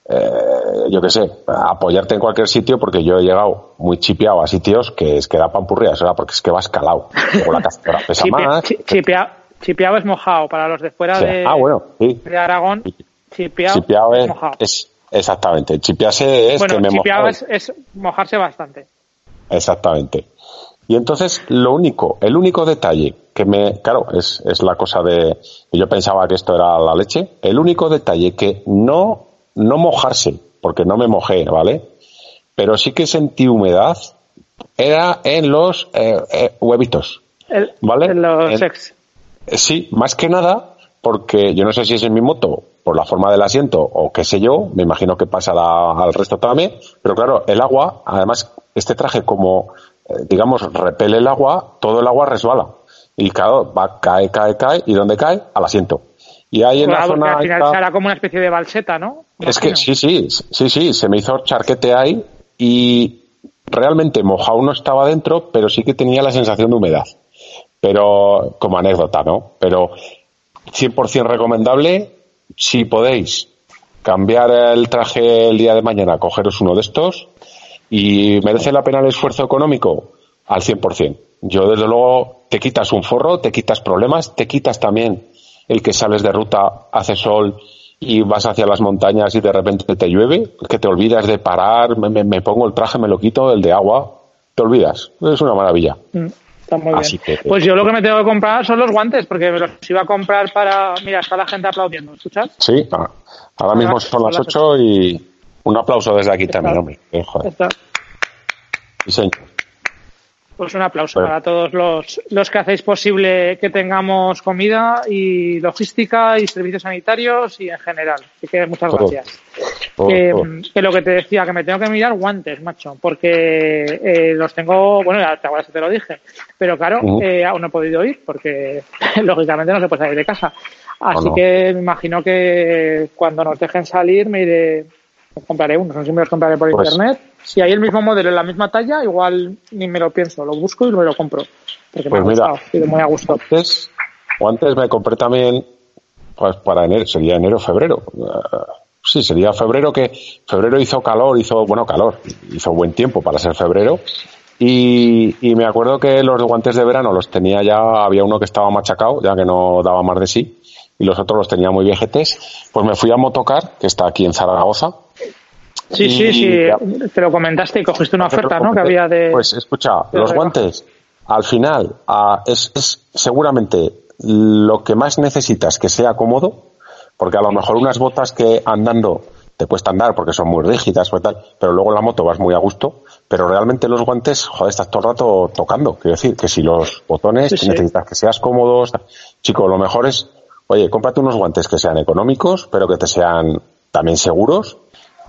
eh, yo qué sé, apoyarte en cualquier sitio porque yo he llegado muy chipeado a sitios que es que da pampurrias, ¿verdad? Porque es que vas calado. Luego la cafetera [LAUGHS] pesa Chipe, más. Chipeado, chipeado es mojado. Para los de fuera sí. de, ah, bueno, sí. de Aragón, chipeado, chipeado es, es mojado. Es, exactamente. Chipearse es bueno, que me chipeado es, es mojarse bastante. Exactamente. Y entonces, lo único, el único detalle que me, claro, es, es la cosa de, yo pensaba que esto era la leche, el único detalle que no, no mojarse, porque no me mojé, ¿vale? Pero sí que sentí humedad, era en los eh, eh, huevitos, El, ¿vale? En los En- sex. Eh, Sí, más que nada, porque yo no sé si es en mi moto por la forma del asiento o qué sé yo, me imagino que pasará al resto también, pero claro, el agua, además, este traje como, eh, digamos, repele el agua, todo el agua resbala. Y claro, va, cae, cae, cae, y ¿dónde cae? Al asiento. Y ahí en la zona... al final será como una especie de balseta, ¿no? es que sí, sí, sí, sí, se me hizo charquete ahí y realmente mojado no estaba dentro, pero sí que tenía la sensación de humedad. Pero como anécdota, ¿no? Pero 100% recomendable si podéis cambiar el traje el día de mañana, cogeros uno de estos y merece la pena el esfuerzo económico al 100%. Yo desde luego te quitas un forro, te quitas problemas, te quitas también el que sales de ruta, hace sol y vas hacia las montañas y de repente te llueve, que te olvidas de parar, me, me- me pongo el traje, me lo quito, el de agua, te olvidas. Es una maravilla. Mm, Está muy Así bien. que- Pues yo lo que me tengo que comprar son los guantes, porque me los iba a comprar para. Mira, está la gente aplaudiendo, ¿escuchas? Sí, ah, ahora mismo son las 8 y un aplauso desde aquí también, hombre. Joder. Está- Sí, señor. Pues un aplauso Bueno. para todos los, los que hacéis posible que tengamos comida y logística y servicios sanitarios y en general. Así que muchas Todo. gracias. Que, todo. que lo que te decía, que me tengo que mirar guantes, macho, porque eh, los tengo, bueno, ya te acuerdas que te lo dije, pero claro, eh, aún no he podido ir porque [LAUGHS] lógicamente no se puede salir de casa. Así no. que me imagino que cuando nos dejen salir me iré, compraré unos, no sé si me los compraré por Pues- internet. Si hay el mismo modelo en la misma talla, igual ni me lo pienso, lo busco y me lo compro. Porque me Pues ha mira. gustado, muy a gusto. Antes, o antes me compré también, pues para enero, sería enero, febrero. eh, sí, sería febrero que febrero hizo calor, hizo, bueno, calor, hizo buen tiempo para ser febrero. Y, y me acuerdo que los guantes de verano los tenía ya, había uno que estaba machacado, ya que no daba más de sí, y los otros los tenía muy viejetes. Pues me fui a Motocar, que está aquí en Zaragoza. Sí, sí, sí, te lo comentaste y cogiste una oferta, ¿no? Que había de. Pues escucha, los guantes, al final, es, es seguramente lo que más necesitas que sea cómodo, porque a lo mejor unas botas que andando te cuesta andar porque son muy rígidas o tal, pero luego en la moto vas muy a gusto, pero realmente los guantes, joder, estás todo el rato tocando. Quiero decir, que si los botones necesitas que seas cómodos, chico, lo mejor es, oye, cómprate unos guantes que sean económicos, pero que te sean también seguros.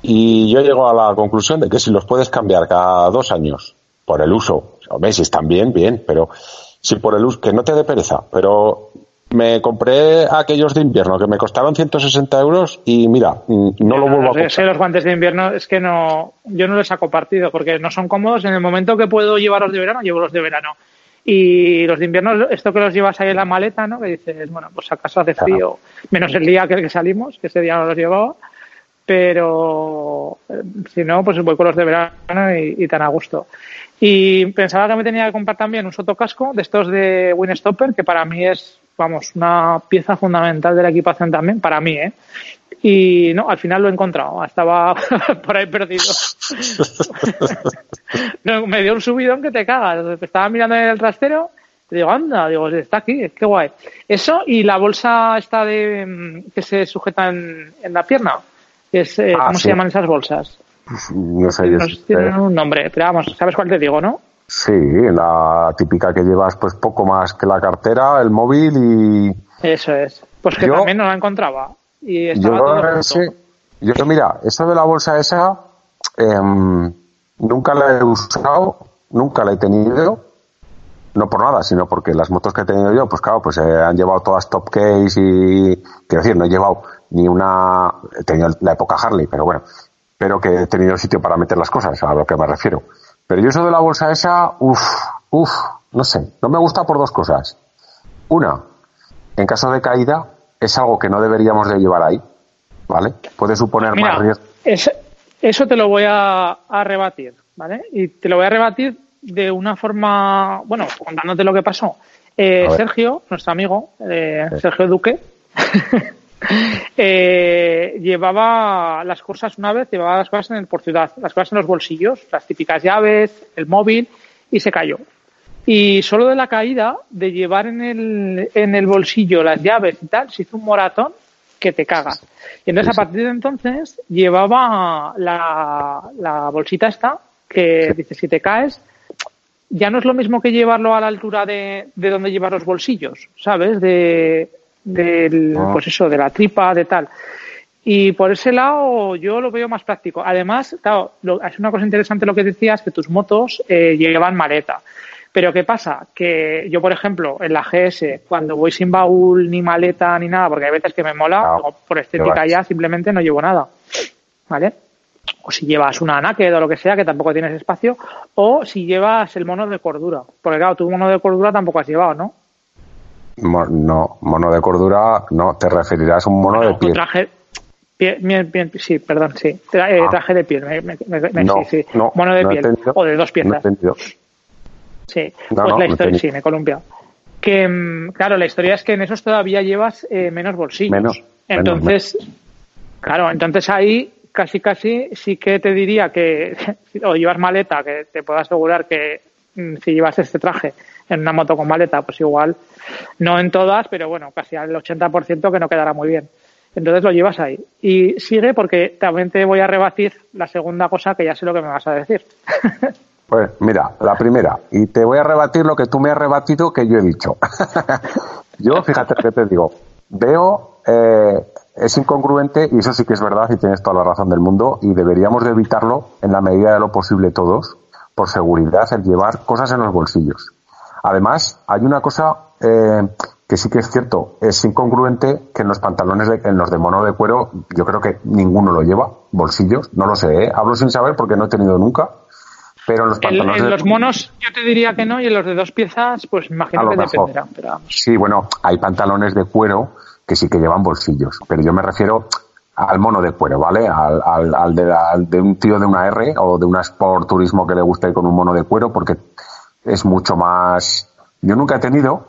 Y yo llego a la conclusión de que si los puedes cambiar cada dos años por el uso, hombre, si están bien, bien, pero si por el uso, que no te dé pereza, pero me compré aquellos de invierno que me costaron 160 euros y mira, mm, no lo vuelvo a comprar. los guantes de invierno es que no, yo no les saco partido porque no son cómodos. En el momento que puedo llevarlos de verano, llevo los de verano. Y los de invierno, esto que los llevas ahí en la maleta, ¿no? Que dices, bueno, pues acaso hace frío, menos el día que, el que salimos, que ese día no los llevaba. Pero eh, si no, pues voy con los de verano y, tan a gusto. Y pensaba que me tenía que comprar también un sotocasco de estos de Winstopper, que para mí es, vamos, una pieza fundamental de la equipación también, para mí, ¿eh? Y no, al final lo he encontrado, estaba [LAUGHS] por ahí perdido. [LAUGHS] me dio un subidón que te cagas. Estaba mirando en el trastero digo, anda, digo, está aquí, qué guay. Eso y la bolsa esta de mm, que se sujeta en, la pierna, es, eh, ah, ¿cómo se llaman esas bolsas? No sé, yo tienen un nombre, pero vamos, ¿sabes cuál te digo, no? Sí, la típica que llevas pues poco más que la cartera, el móvil y... Eso es. Pues que también no la encontraba. Y estaba yo, yo, mira, eso de la bolsa esa, em, nunca la he usado, nunca la he tenido, no por nada, sino porque las motos que he tenido yo, pues claro, pues eh, han llevado todas top case y, quiero decir, no he llevado ni una, he tenido la época Harley, pero bueno, pero que he tenido sitio para meter las cosas, a lo que me refiero. Pero yo eso de la bolsa esa, uff, uff, no sé, no me gusta por dos cosas. Una, en caso de caída, es algo que no deberíamos de llevar ahí, ¿vale? Puede suponer más riesgo. eso te lo voy a, rebatir, ¿vale? Y te lo voy a rebatir de una forma, bueno, contándote lo que pasó. Eh, Sergio, nuestro amigo, eh, Sergio Duque, [LAUGHS] eh, llevaba las cosas una vez, llevaba las cosas en el, por ciudad, las cosas en los bolsillos, las típicas llaves, el móvil, y se cayó. Y solo de la caída, de llevar en el, en el bolsillo las llaves y tal, se hizo un moratón que te caga. Y entonces a partir de entonces llevaba la, la bolsita esta, que dice, si te caes, ya no es lo mismo que llevarlo a la altura de, de donde llevar los bolsillos, ¿sabes? De, del, ah. pues eso, de la tripa, de tal. Y por ese lado yo lo veo más práctico. Además, claro, es una cosa interesante lo que decías, que tus motos eh, llevan maleta. Pero ¿qué pasa? Que yo, por ejemplo, en la GS, cuando voy sin baúl, ni maleta, ni nada, porque hay veces que me mola, por estética ya simplemente no llevo nada. ¿Vale? O si llevas una naked o lo que sea, que tampoco tienes espacio, o si llevas el mono de cordura. Porque claro, tu mono de cordura tampoco has llevado, ¿no? no, mono de cordura, no, te referirás a un mono de piel. Traje, sí, perdón, sí. Eh, ah. traje de piel, no, sí, sí. mono de piel, o de dos piezas. sí, pues la historia, sí, me he columpiado. Que, mm, claro, la historia es que en esos todavía llevas eh, menos bolsillos. Menos. Entonces, claro, entonces ahí casi casi sí que te diría que [LAUGHS] o llevas maleta, que te puedo asegurar que mm, si llevas este traje en una moto con maleta, pues igual, no en todas, pero bueno, casi al 80% que no quedará muy bien. Entonces lo llevas ahí. Y sigue porque también te voy a rebatir la segunda cosa que ya sé lo que me vas a decir. [LAUGHS] Pues mira, la primera, y te voy a rebatir lo que tú me has rebatido que yo he dicho. [LAUGHS] yo, fíjate que te digo, veo, eh, es incongruente y eso sí que es verdad y tienes toda la razón del mundo y deberíamos de evitarlo en la medida de lo posible todos, por seguridad, el llevar cosas en los bolsillos. Además, hay una cosa eh, que sí que es cierto, es incongruente que en los pantalones, de, en los de mono de cuero, yo creo que ninguno lo lleva, bolsillos, no lo sé, ¿eh? hablo sin saber porque no he tenido nunca. Pero en los pantalones. En, los monos yo te diría que no, y en los de dos piezas, pues imagino que dependerá. Sí, bueno, hay pantalones de cuero que sí que llevan bolsillos, pero yo me refiero al mono de cuero, ¿vale? Al, al, al, de, al, de, un tío de una R o de una Sport Turismo que le guste ir con un mono de cuero porque es mucho más... Yo nunca he tenido,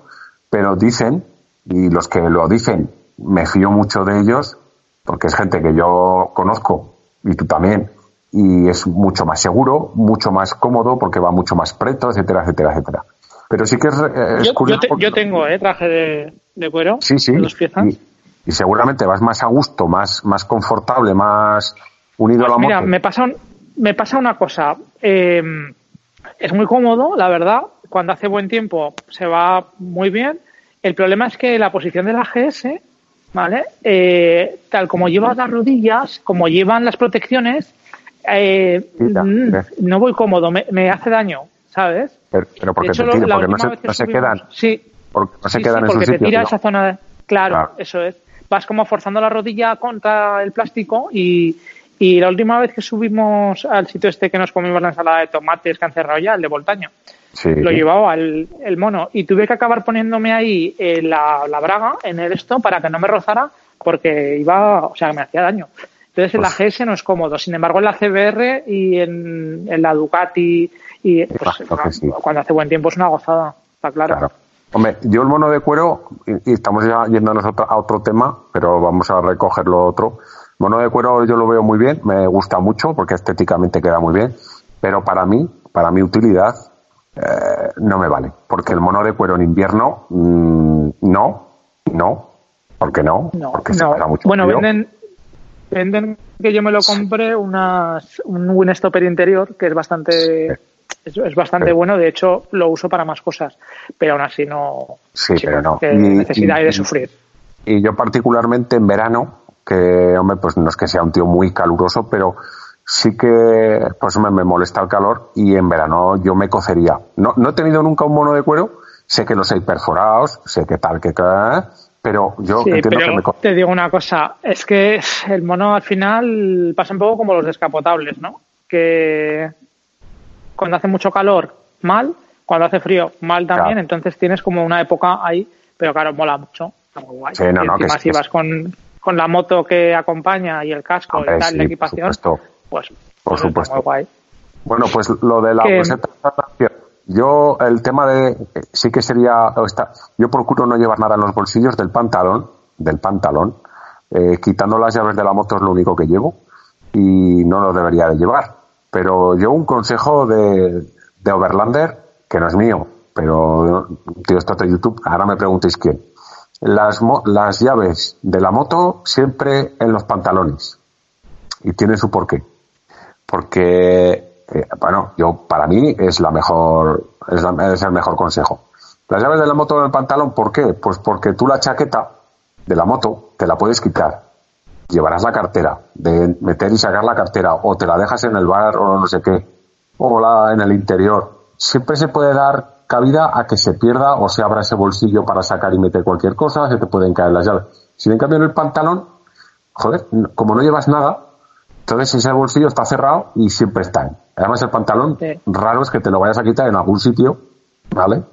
pero dicen, y los que lo dicen, me fío mucho de ellos, porque es gente que yo conozco y tú también, y es mucho más seguro, mucho más cómodo porque va mucho más preto, etcétera, etcétera, etcétera. Pero sí que es, es yo, curioso. Yo, te, yo, tengo eh, traje de, de cuero. Sí, sí. De dos piezas. Y, y, seguramente vas más a gusto, más, más confortable, más unido pues a la mira, moto. me pasa, un, me pasa una cosa. Eh, es muy cómodo, la verdad. Cuando hace buen tiempo se va muy bien. El problema es que la posición de la GS, ¿vale? Eh, tal como llevas las rodillas, como llevan las protecciones, eh, Mira, mira. no voy cómodo, me, me, hace daño, ¿sabes? Pero, pero porque hecho, te tira, la porque no se, no se quedan, Sí, porque no se sí, quedan sí, en su porque te sitio. tira ¿no? esa zona de... Claro, Claro. eso es. Vas como forzando la rodilla contra el plástico y, y la última vez que subimos al sitio este que nos comimos la ensalada de tomates que han cerrado ya, el de Voltaño, Sí. lo llevaba el, el mono y tuve que acabar poniéndome ahí eh, la, la braga en el esto para que no me rozara porque iba, o sea, me hacía daño. Entonces en la Pues- GS no es cómodo. Sin embargo, en la CBR y en, en la Ducati y pues, cuando hace buen tiempo es una gozada, está claro. Claro. Hombre, yo el mono de cuero, y, y estamos ya yéndonos a otro, a otro tema, pero vamos a recoger lo otro. Mono de cuero yo lo veo muy bien, me gusta mucho porque estéticamente queda muy bien, pero para mí, para mi utilidad, eh, no me vale. Porque el mono de cuero en invierno, mm, no, no, ¿por qué no? No, porque se pasa mucho Bueno, frío. venden, venden que yo me lo compré unas, un Winstopper interior que es bastante es, es bastante bueno. De hecho, lo uso para más cosas, pero aún así no. Sí, pero no. que Y- necesidad y- de sufrir. Y yo particularmente en verano, que hombre, pues no es que sea un tío muy caluroso, pero sí que pues me, me molesta el calor y en verano yo me cocería. No, no he tenido nunca un mono de cuero, sé que los hay perforados, sé que tal, que tal, pero yo Sí, entiendo pero que me te digo una cosa, es que el mono al final pasa un poco como los descapotables, ¿no? Que cuando hace mucho calor, mal, cuando hace frío, mal también, Claro. entonces tienes como una época ahí, pero claro, mola mucho, muy guay. Sí, no, y no, que es- si vas con, con la moto que acompaña y el casco y tal, sí, la por equipación, pues, Por pues está supuesto. muy guay. Bueno, pues lo de la Que-. Yo, el tema de, eh, sí que sería, está- yo procuro no llevar nada en los bolsillos del pantalón, del pantalón, eh, quitando las llaves de la moto es lo único que llevo y no lo debería de llevar. Pero yo un consejo de, de Overlander, que no es mío, pero tío, esto es de YouTube, ahora me preguntéis quién. Las, las llaves de la moto siempre en los pantalones y tiene su porqué porque eh, bueno yo para mí es la mejor es, la- es el mejor consejo las llaves de la moto en el pantalón ¿por qué? pues porque tú la chaqueta de la moto te la puedes quitar llevarás la cartera de meter y sacar la cartera o te la dejas en el bar o no sé qué o la en el interior siempre se puede dar cabida a que se pierda o se abra ese bolsillo para sacar y meter cualquier cosa se te pueden caer las llaves si en cambio en el pantalón joder, como no llevas nada, entonces ese bolsillo está cerrado y siempre está ahí. Además el pantalón, Sí. raro es que te lo vayas a quitar en algún sitio, ¿vale?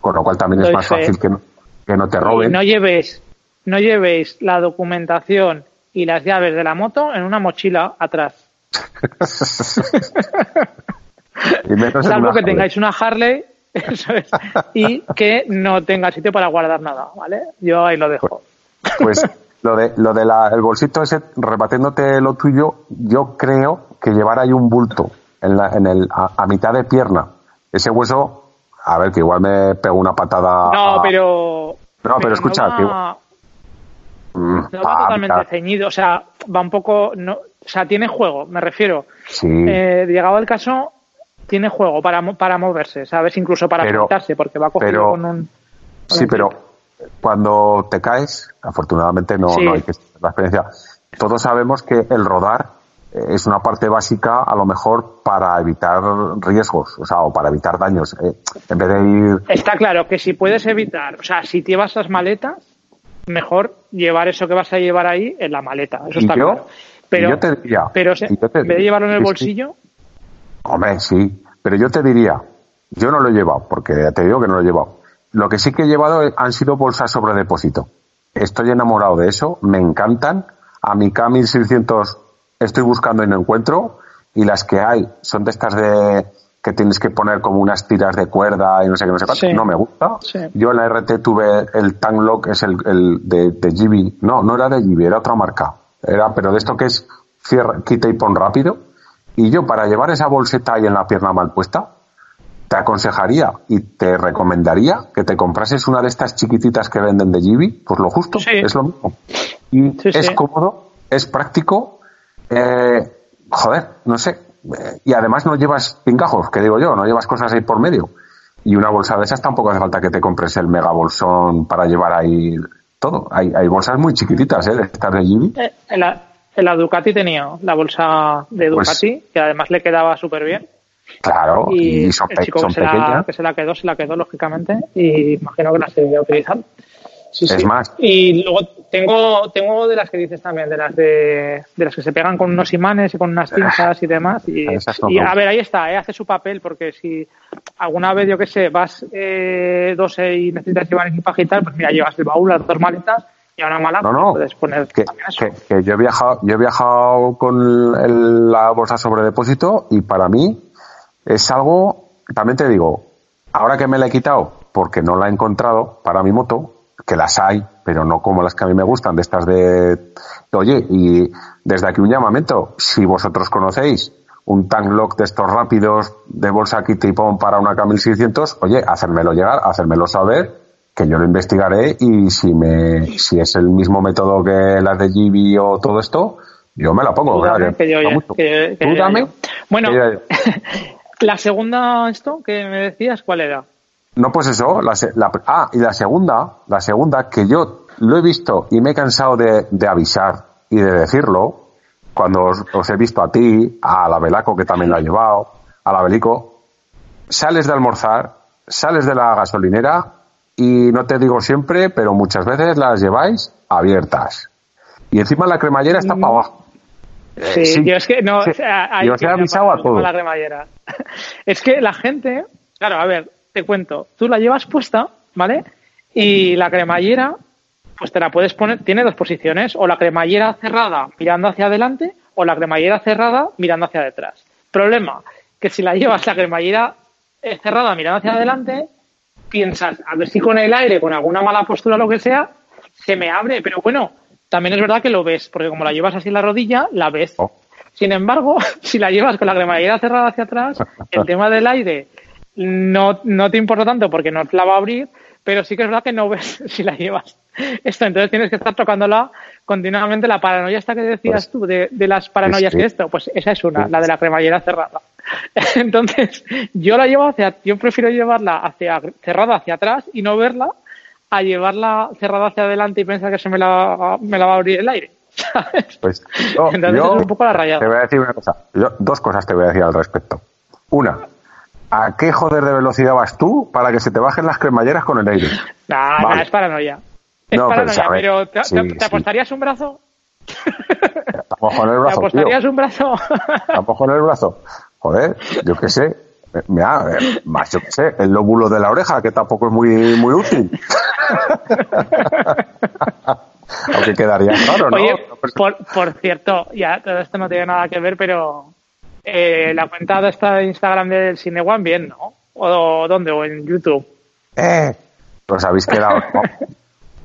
Con lo cual también es más fe. fácil que no, que no te Y roben. no llevéis, no llevéis la documentación y las llaves de la moto en una mochila atrás. [LAUGHS] Salvo que tengáis una Harley [LAUGHS] eso es, y que no tenga sitio para guardar nada, ¿vale? Yo ahí lo dejo. Pues lo de lo de la- el bolsito ese, rebatiéndote lo tuyo, yo creo que llevar ahí un bulto en, la, en el, a, a mitad de pierna, ese hueso, a ver, que igual me pego una patada. No, a- pero... No, pero escucha, no que- no va a totalmente mitad. ceñido, o sea, va un poco... No, o sea, tiene juego, me refiero. Sí. Eh, llegado el caso, tiene juego para, para moverse, ¿sabes? Incluso para apuntarse, porque va cogido pero- con un... con Sí, un pero cuando te caes, afortunadamente no, Sí. no hay que la experiencia. Todos sabemos que el rodar eh, es una parte básica, a lo mejor, para evitar riesgos, o sea, o para evitar daños. eh, en vez de ir. Está claro que si puedes evitar, o sea, si llevas las maletas, mejor llevar eso que vas a llevar ahí en la maleta. Eso está yo- claro. Pero, yo te diría, pero se- y yo te- en vez de llevarlo en el sí. bolsillo, Hombre, sí, pero yo te diría, yo no lo he llevado, porque te digo que no lo he llevado. Lo que sí que he llevado han sido bolsas sobre depósito. Estoy enamorado de eso, me encantan. a mi K1600 estoy buscando y no encuentro, y las que hay son de estas de que tienes que poner como unas tiras de cuerda y no sé qué, no sé cuánto, no me gusta. Yo en la RT tuve el Tank Lock, es el, el de, de GB, no, no era de GB, era otra marca, era, pero de esto que es cierra, quita y pon rápido, y yo para llevar esa bolseta ahí en la pierna mal puesta, te aconsejaría y te recomendaría que te comprases una de estas chiquititas que venden de GB, pues lo justo, es lo mismo. Y es cómodo, es práctico, eh, joder, no sé, y además no llevas pingajos, que digo yo, no llevas cosas ahí por medio. Y una bolsa de esas tampoco hace falta que te compres el mega bolsón para llevar ahí todo. Hay, hay bolsas muy chiquititas, ¿eh? De estas de Gibi. Eh, en, la, Ducati tenía la bolsa de pues Ducati, que además le quedaba súper bien. Claro, y, son, el chico que, se la, que se la quedó, se la quedó, lógicamente, y imagino que la seguiría utilizando. Sí, es más. Y luego tengo, tengo de las que dices también, de las de, de las que se pegan con unos imanes y con unas cintas y demás. Y, a ver, ahí está, ¿eh? hace su papel, porque si alguna vez, yo qué sé, vas eh, 12 y necesitas llevar equipaje y tal, pues mira, llevas el baúl, las dos maletas y ahora mala no, no. puedes poner que, que, yo he viajado, yo he viajado con la bolsa sobre depósito y para mí es algo, también te digo, ahora que me la he quitado porque no la he encontrado para mi moto, que las hay, pero no como las que a mí me gustan, de estas de... Oye, y desde aquí un llamamiento, si vosotros conocéis un tank lock de estos rápidos de bolsa kit y pon para una K1600, oye, hacérmelo llegar, hacérmelo saber, que yo lo investigaré y si me, si es el mismo método que las de GB o todo esto, yo me la pongo. Bueno, la segunda esto que me decías, ¿cuál era? No, pues eso, la, ah, y la segunda, la segunda, que yo lo he visto y me he cansado de, avisar y de decirlo, cuando os, he visto a ti, a la Belaco que también lo ha llevado, a la Belico, sales de almorzar, sales de la gasolinera y no te digo siempre, pero muchas veces las lleváis abiertas. Y encima la cremallera está para abajo. Sí, yo es que no. yo os he avisado a todos. La cremallera. [LAUGHS] es que la gente, claro, a ver, te cuento, tú la llevas puesta, ¿vale? Y la cremallera, pues te la puedes poner, tiene dos posiciones, o la cremallera cerrada mirando hacia adelante, o la cremallera cerrada mirando hacia detrás. Problema, que si la llevas la cremallera eh, cerrada mirando hacia adelante, piensas, a ver si con el aire, con alguna mala postura o lo que sea, se me abre, pero bueno, también es verdad que lo ves, porque como la llevas así en la rodilla, la ves. Oh. Sin embargo, [LAUGHS] si la llevas con la cremallera cerrada hacia atrás, el tema del aire no, no te importa tanto porque no la va a abrir, pero sí que es verdad que no ves [LAUGHS] si la llevas. Esto, entonces tienes que estar tocándola continuamente. La paranoia esta que decías pues tú, de, de las paranoias que esto, pues esa es una, la de la cremallera cerrada. [LAUGHS] Entonces, yo la llevo hacia, yo prefiero llevarla hacia, cerrada hacia atrás y no verla, a llevarla cerrada hacia adelante y pensar que se me la, me la va a abrir el aire. [LAUGHS] Pues Entonces es un poco la rayada. Te voy a decir una cosa. dos cosas te voy a decir al respecto. Una, ¿A qué joder de velocidad vas tú para que se te bajen las cremalleras con el aire? No, no, es paranoia. Es paranoia, pero, ¿te, apostarías un brazo? Tampoco en el brazo. ¿Te apostarías un brazo? Tampoco en el brazo. Joder, yo qué sé. Mira, más yo qué sé, el lóbulo de la oreja, que tampoco es muy, muy útil. [LAUGHS] Aunque quedaría claro, ¿no? Oye, por, por cierto, ya todo esto no tiene nada que ver, pero eh, la cuenta de esta Instagram del Cinewan, bien, ¿no? ¿O dónde? ¿O en YouTube? Eh, os habéis quedado.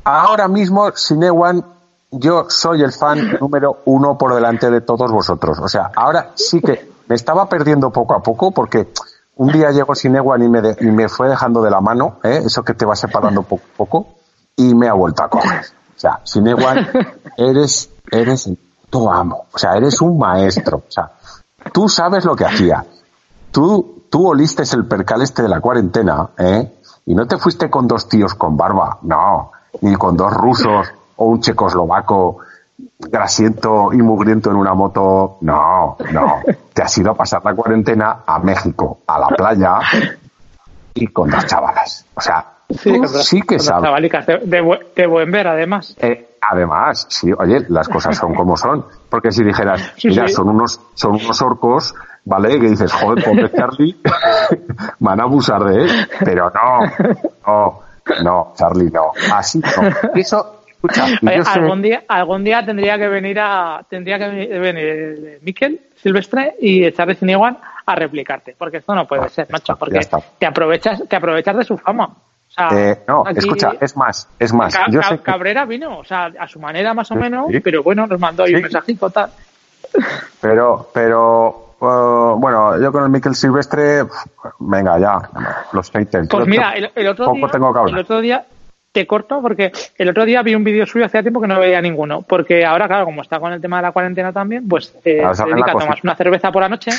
Ahora mismo, Cinewan, yo soy el fan número uno por delante de todos vosotros. O sea, ahora sí que me estaba perdiendo poco a poco porque un día llegó Cinewan y me, y me fue dejando de la mano, ¿eh? eso que te va separando poco a poco, y me ha vuelto a coger. O sea, Cinewan, eres, eres tu amo. O sea, eres un maestro. O sea, tú sabes lo que hacía. Tú, tú oliste el percal este de la cuarentena, ¿eh? Y no te fuiste con dos tíos con barba, no, ni con dos rusos o un checoslovaco grasiento y mugriento en una moto, no, no. Te has ido a pasar la cuarentena a México, a la playa y con dos chavalas. O sea, sí, sí que sabes. de, buen ver, además. Eh, además, sí, oye, las cosas son como son. Porque si dijeras, mira, son unos, son unos orcos, ¿vale? Que dices, joder, pobre Charlie, [LAUGHS] van a abusar de él. Pero no, no, no, Charlie, no. Así no. Eso, Escucha, Oye, sé- algún día, algún día tendría que venir a, tendría que venir, Miquel Silvestre y echarle sin igual a replicarte, porque esto no puede Ah, ser, macho, porque está. te aprovechas, te aprovechas de su fama. O sea, Eh, no, aquí- escucha, es más, es más. Ca- yo Ca- sé que- Cabrera vino, o sea, a su manera más o menos, sí. pero bueno, nos mandó ahí un Sí. mensajito tal. [LAUGHS] Pero, pero, eh, bueno, yo con el Miquel Silvestre, venga, ya, los haters. Pues mira, el, el otro poco día, tengo que hablar. el otro día te corto porque el otro día vi un vídeo suyo hacía tiempo que no veía ninguno, porque ahora claro, como está con el tema de la cuarentena también, pues eh, se dedica a tomarse una cerveza por la noche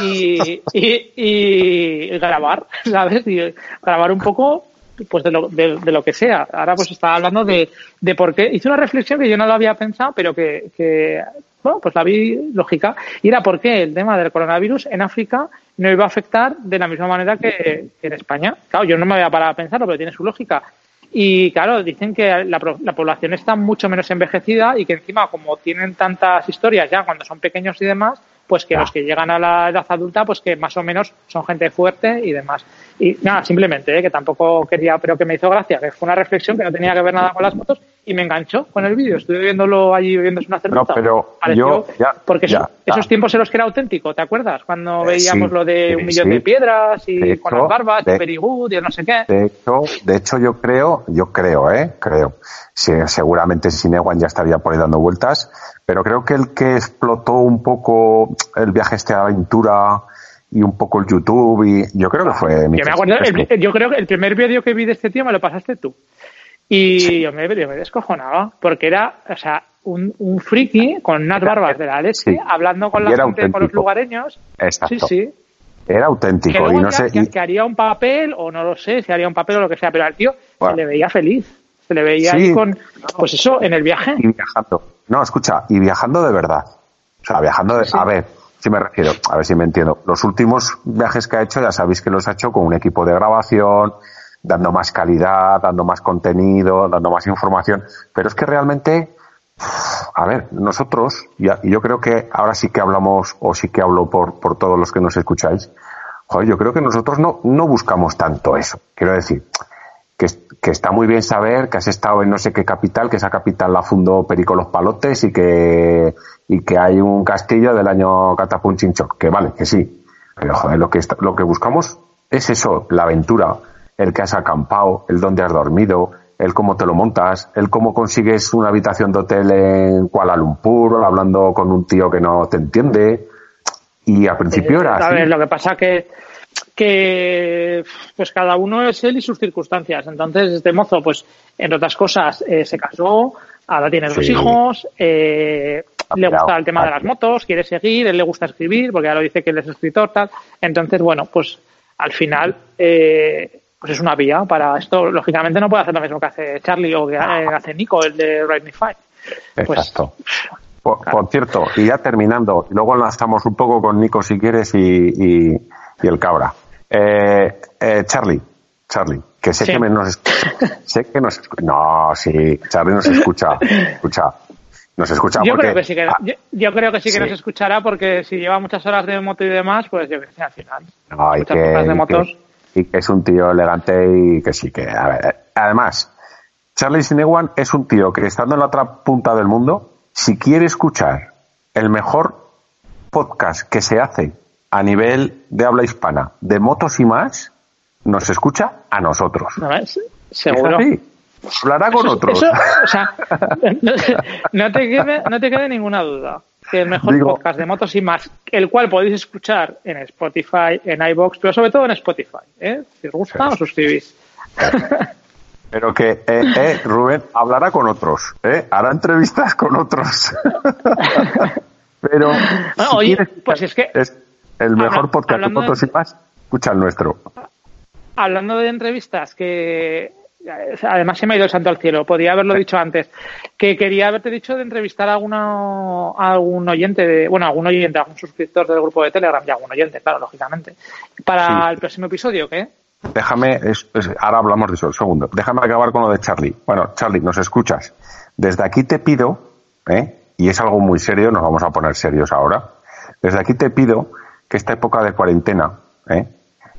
y, y, y grabar, [LAUGHS] ¿sabes? Y grabar un poco pues de lo, de, lo que sea. Ahora pues estaba hablando de, de por qué. Hice una reflexión que yo no lo había pensado, pero que, que bueno, pues la vi lógica. Y era por qué el tema del coronavirus en África no iba a afectar de la misma manera que, en España. Claro, yo no me había parado a pensarlo, pero tiene su lógica. Y claro, dicen que la, la población está mucho menos envejecida y que encima, como tienen tantas historias ya cuando son pequeños y demás, pues que los que llegan a la edad adulta, pues que más o menos son gente fuerte y demás. Y nada, simplemente, ¿eh? que tampoco quería, pero que me hizo gracia, que fue una reflexión que no tenía que ver nada con las motos y me enganchó con el vídeo. Estuve viéndolo allí bebiéndose una cerveza. No, pero Pareció- yo- ya, porque ya. esos tiempos en los que era auténtico, ¿te acuerdas? Cuando Eh, veíamos sí, lo de sí, un millón sí. de piedras y De con hecho, las barbas, de- y very good y no sé qué. De hecho, de hecho yo creo, yo creo, eh, creo. Sí, seguramente Sinewan ya estaría por ahí dando vueltas, pero creo que el que explotó un poco el viaje este aventura y un poco el YouTube y yo creo que fue Yo me acuerdo, el- yo creo que el primer vídeo que vi de este tío me lo pasaste tú. Y yo, me, yo me descojonaba, porque era, o sea, un, un friki con unas barbas de la leche, Sí. hablando con Y la gente, con los lugareños. Exacto. Sí, sí. Era auténtico y no sé. que, y- que haría un papel, o no lo sé, si haría un papel o lo que sea, pero al tío Bueno. se le veía feliz. Se le veía Sí. ahí con, pues eso, en el viaje. y viajando. No, escucha, y viajando de verdad. O sea, viajando de, a ver, si me refiero, a ver si me entiendo. Los últimos viajes que ha hecho, ya sabéis que los ha hecho con un equipo de grabación, dando más calidad, dando más contenido, dando más información. Pero es que realmente, a ver, nosotros, y yo creo que ahora sí que hablamos, o sí que hablo por, por todos los que nos escucháis, joder, yo creo que nosotros no, no buscamos tanto eso. Quiero decir, que, que está muy bien saber que has estado en no sé qué capital, que esa capital la fundó Perico Los Palotes y que, y que hay un castillo del año Catapum Chinchón, que vale, que sí. Pero joder, lo que, lo que buscamos es eso, la aventura, el que has acampado, el dónde has dormido, el cómo te lo montas, el cómo consigues una habitación de hotel en Kuala Lumpur, hablando con un tío que no te entiende. Y al principio era Eh, A así. ver, lo que pasa que que pues cada uno es él y sus circunstancias. Entonces, este mozo, pues, entre otras cosas, eh, se casó, ahora tiene dos hijos, eh, le gusta el tema de las motos, quiere seguir, él le gusta escribir, porque ya lo dice que él es escritor, tal. Entonces, bueno, pues al final, eh, pues es una vía para esto. Lógicamente no puede hacer lo mismo que hace Charlie o que eh, hace Nico, el de Ride Me Five. Pues, Exacto. Por, por cierto, y ya terminando, luego lanzamos un poco con Nico si quieres y, y, y el cabra. Eh, eh, Charlie, Charlie, que sé Sí. que me nos escucha. [LAUGHS] sé que nos escucha. No, sí, Charlie nos escucha. Escucha. Nos escucha Yo porque. creo que sí que, Ah, yo, yo creo que sí que sí. nos escuchará porque si lleva muchas horas de moto y demás, pues yo que sé, al final. no, muchas que, horas de motos. que- y que es un tío elegante y que sí que. A ver, además, Charlie Sinewan es un tío que estando en la otra punta del mundo, si quiere escuchar el mejor podcast que se hace a nivel de habla hispana de motos y más, nos escucha a nosotros. Seguro. Es así. Hablará con Eso- otros. eso, o sea, [LAUGHS] [LAUGHS] no, te quede, no te quede ninguna duda el mejor Digo- podcast de motos y más, el cual podéis escuchar en Spotify, en iBox, pero sobre todo en Spotify. ¿eh? Si os gusta, os suscribís. [LAUGHS] Pero que, eh, eh, Rubén, hablará con otros, ¿eh? Hará entrevistas con otros. [LAUGHS] Pero, Bueno, si oye, quieres pues es que- es el mejor Habla- podcast de motos y más, escucha el nuestro. Hablando de entrevistas, que además se me ha ido el santo al cielo, podía haberlo dicho antes, que quería haberte dicho de entrevistar a, alguna, a algún oyente, de, bueno, a algún oyente, a algún suscriptor del grupo de Telegram, y a algún oyente, claro, lógicamente, para Sí. el próximo episodio, ¿qué? Déjame, es- es- ahora hablamos de eso, un segundo. Déjame acabar con lo de Charlie. Bueno, Charlie, nos escuchas. Desde aquí te pido, ¿eh? y es algo muy serio, nos vamos a poner serios ahora. Desde aquí te pido que esta época de cuarentena, ¿eh?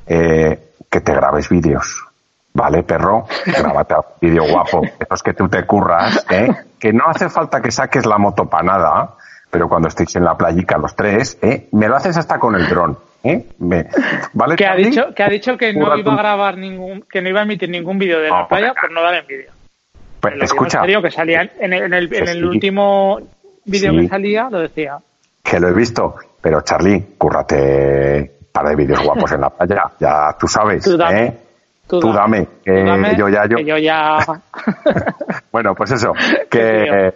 Eh, que te grabes vídeos. Vale, perro, grábate un vídeo guapo, esos que tú te curras, ¿eh? que no hace falta que saques la moto para nada, pero cuando estéis en la playica los tres, ¿eh? me lo haces hasta con el dron. ¿eh? Me- ¿Vale, Que ha dicho que ha dicho que no iba a grabar ningún, que no iba a emitir ningún vídeo de la playa porque- por no dar envidia. Pues, escucha, serio, que salía en el, en el, en Que el sí. último vídeo Sí. que salía, lo decía. que lo he visto, pero Charlie, cúrrate para de vídeos guapos en la playa, ya tú sabes, Tú. ¿eh? Tú, Tú dame, que dame, yo ya- yo- que yo ya [LAUGHS] Bueno, pues eso, [LAUGHS] que,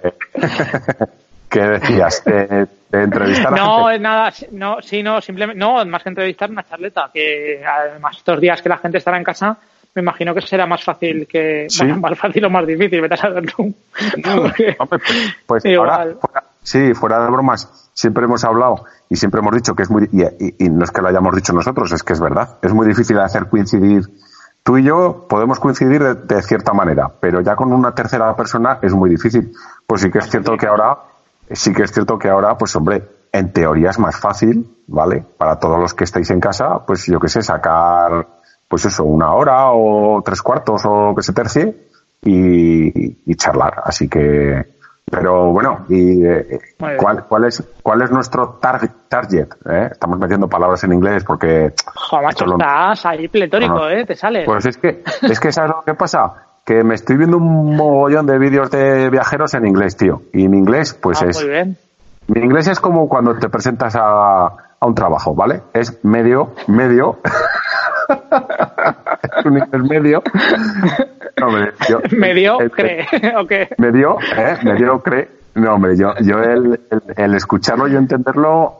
que [LAUGHS] decías, de, de entrevistar a No, gente. es nada, no, sí, no, simplemente, no, más que entrevistar una charleta, que además estos días que la gente estará en casa, me imagino que será más fácil que, Sí. bueno, más fácil o más difícil, vete a saber tú. Porque- pues, pues ahora, fuera- sí, fuera de bromas, siempre hemos hablado y siempre hemos dicho que es muy, y, y- y no es que lo hayamos dicho nosotros, es que es verdad, es muy difícil hacer coincidir. Tú y yo podemos coincidir de, de cierta manera, pero ya con una tercera persona es muy difícil. Pues sí que es cierto que ahora, sí que es cierto que ahora, pues hombre, en teoría es más fácil, ¿vale? Para todos los que estáis en casa, pues yo qué sé, sacar, pues eso, una hora o tres cuartos o que se tercie y, y charlar. Así que, pero bueno, y eh. ¿cuál, cuál es cuál es nuestro target? target eh? Estamos metiendo palabras en inglés porque Jo, macho, esto lo- estás ahí pletórico, No, no. ¿eh? Te sales. pues es que es que sabes lo que pasa que me estoy viendo un mogollón de vídeos de viajeros en inglés, tío. Y mi inglés, pues Ah, es Muy bien. mi inglés es como cuando te presentas a, a un trabajo, ¿vale? Es medio, medio. [LAUGHS] es [LAUGHS] un inglés medio. No, hombre, yo- [LAUGHS] el- cree, [LAUGHS] ¿o qué? Medio, ¿eh? Mediocre. No, hombre, yo, yo el, el, el escucharlo y entenderlo,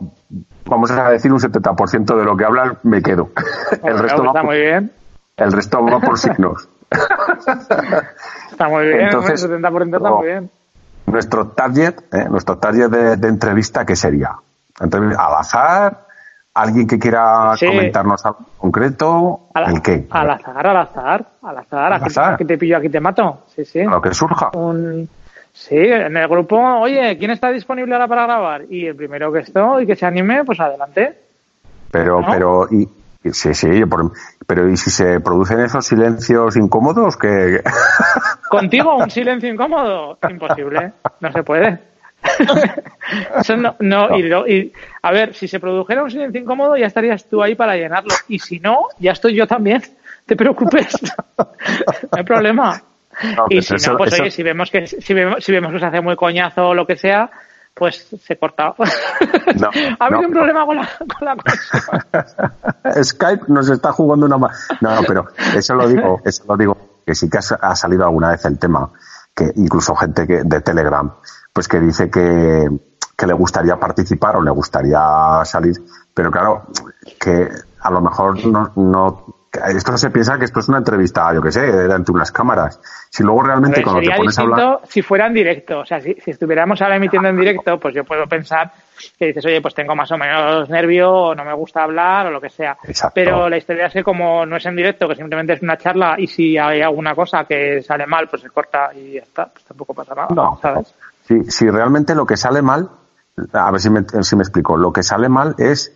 vamos a decir un 70% de lo que hablan, me quedo. El resto, va está por, muy bien. el resto va por signos. Está muy bien, Entonces, el 70% está no. muy bien. Nuestro target, ¿eh? nuestro target de, de entrevista, ¿qué sería? Entrev- Al azar, alguien que quiera Sí. comentarnos algo concreto, Al, ¿el qué? Al azar, al azar, al azar. Al Aquí, azar. te pillo, aquí te mato. Sí, sí. A lo que surja. Un, sí, en el grupo, oye, ¿quién está disponible ahora para grabar? Y el primero que estoy y que se anime, pues adelante. Pero, ¿No? pero, y, y- sí, sí, por- pero ¿y si se producen esos silencios incómodos que [LAUGHS] Contigo un silencio incómodo, imposible, no se puede. [LAUGHS] Eso no, no, y, y- a ver, si se produjera un silencio incómodo ya estarías tú ahí para llenarlo. Y si no, ya estoy yo también. Te preocupes. [LAUGHS] No hay problema. No, y pero si eso- no, pues eso- oye, si vemos que si vemos, si vemos que se hace muy coñazo o lo que sea, pues se corta. No, [LAUGHS] ha habido no, un no. problema con la, con la cosa. Skype nos está jugando una ma- No, no, pero eso lo digo, eso lo digo, que sí que ha salido alguna vez el tema, que incluso gente que, de Telegram, pues que dice que, que le gustaría participar o le gustaría salir, pero claro, que a lo mejor no, no esto se piensa que esto es una entrevista, yo que sé, delante de unas cámaras. Si luego realmente ver, cuando te pones a hablar, si fuera en directo. O sea, si, si estuviéramos ahora emitiendo en directo, pues yo puedo pensar que dices, oye, pues tengo más o menos nervio, o no me gusta hablar, o lo que sea. Exacto. Pero la historia es que como no es en directo, que simplemente es una charla, y si hay alguna cosa que sale mal, pues se corta y ya está, pues tampoco pasa nada, No, ¿sabes? Si, si realmente lo que sale mal, a ver si me, si me explico, lo que sale mal es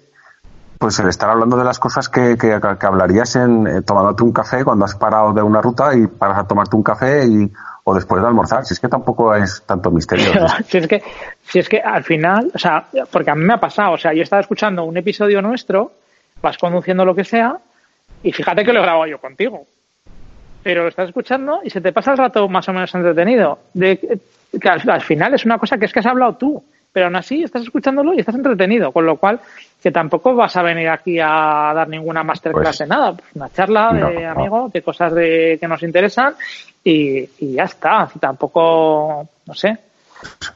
pues el estar hablando de las cosas que, que, hablarías en eh, tomándote un café cuando has parado de una ruta y paras a tomarte un café y o después de almorzar. Si es que tampoco es tanto misterio. [LAUGHS] Si es que, si es que al final, o sea, porque a mí me ha pasado, o sea, yo estaba escuchando un episodio nuestro, vas conduciendo lo que sea, y fíjate que lo he grabado yo contigo. Pero lo estás escuchando y se te pasa el rato más o menos entretenido. De, que al, al final es una cosa que es que has hablado tú, pero aún así estás escuchándolo y estás entretenido, con lo cual que tampoco vas a venir aquí a dar ninguna masterclass Pues, de nada, pues una charla no, de no. amigos, de cosas de, que nos interesan y, y ya está. Tampoco, no sé,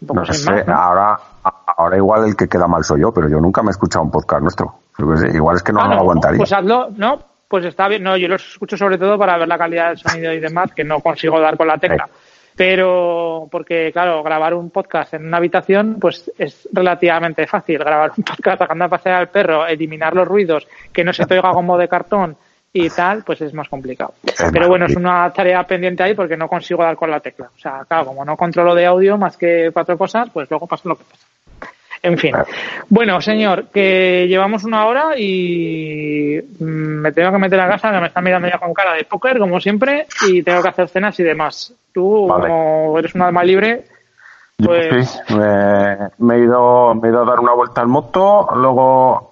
No sé, ahora, ahora igual el que queda mal soy yo, pero yo nunca me he escuchado un podcast nuestro. Igual es que no Ah, lo aguantaría. Pues hazlo, no, pues está bien. No, yo los escucho sobre todo para ver la calidad del sonido y demás, que no consigo dar con la tecla. Pero, porque claro, grabar un podcast en una habitación, pues es relativamente fácil. Grabar un podcast sacando a pasear al perro, eliminar los ruidos, que no se te oiga como de cartón y tal, pues es más complicado. Pero bueno, es una tarea pendiente ahí porque no consigo dar con la tecla. O sea, claro, como no controlo de audio más que cuatro cosas, pues luego pasa lo que pasa. En fin. Bueno, señor, que llevamos una hora y mm, me tengo que meter a casa, que me están mirando ya con cara de póker, como siempre, y tengo que hacer cenas y demás. Tú, como eres un alma libre, pues... sí, me, he ido, me he ido a dar una vuelta en moto, luego...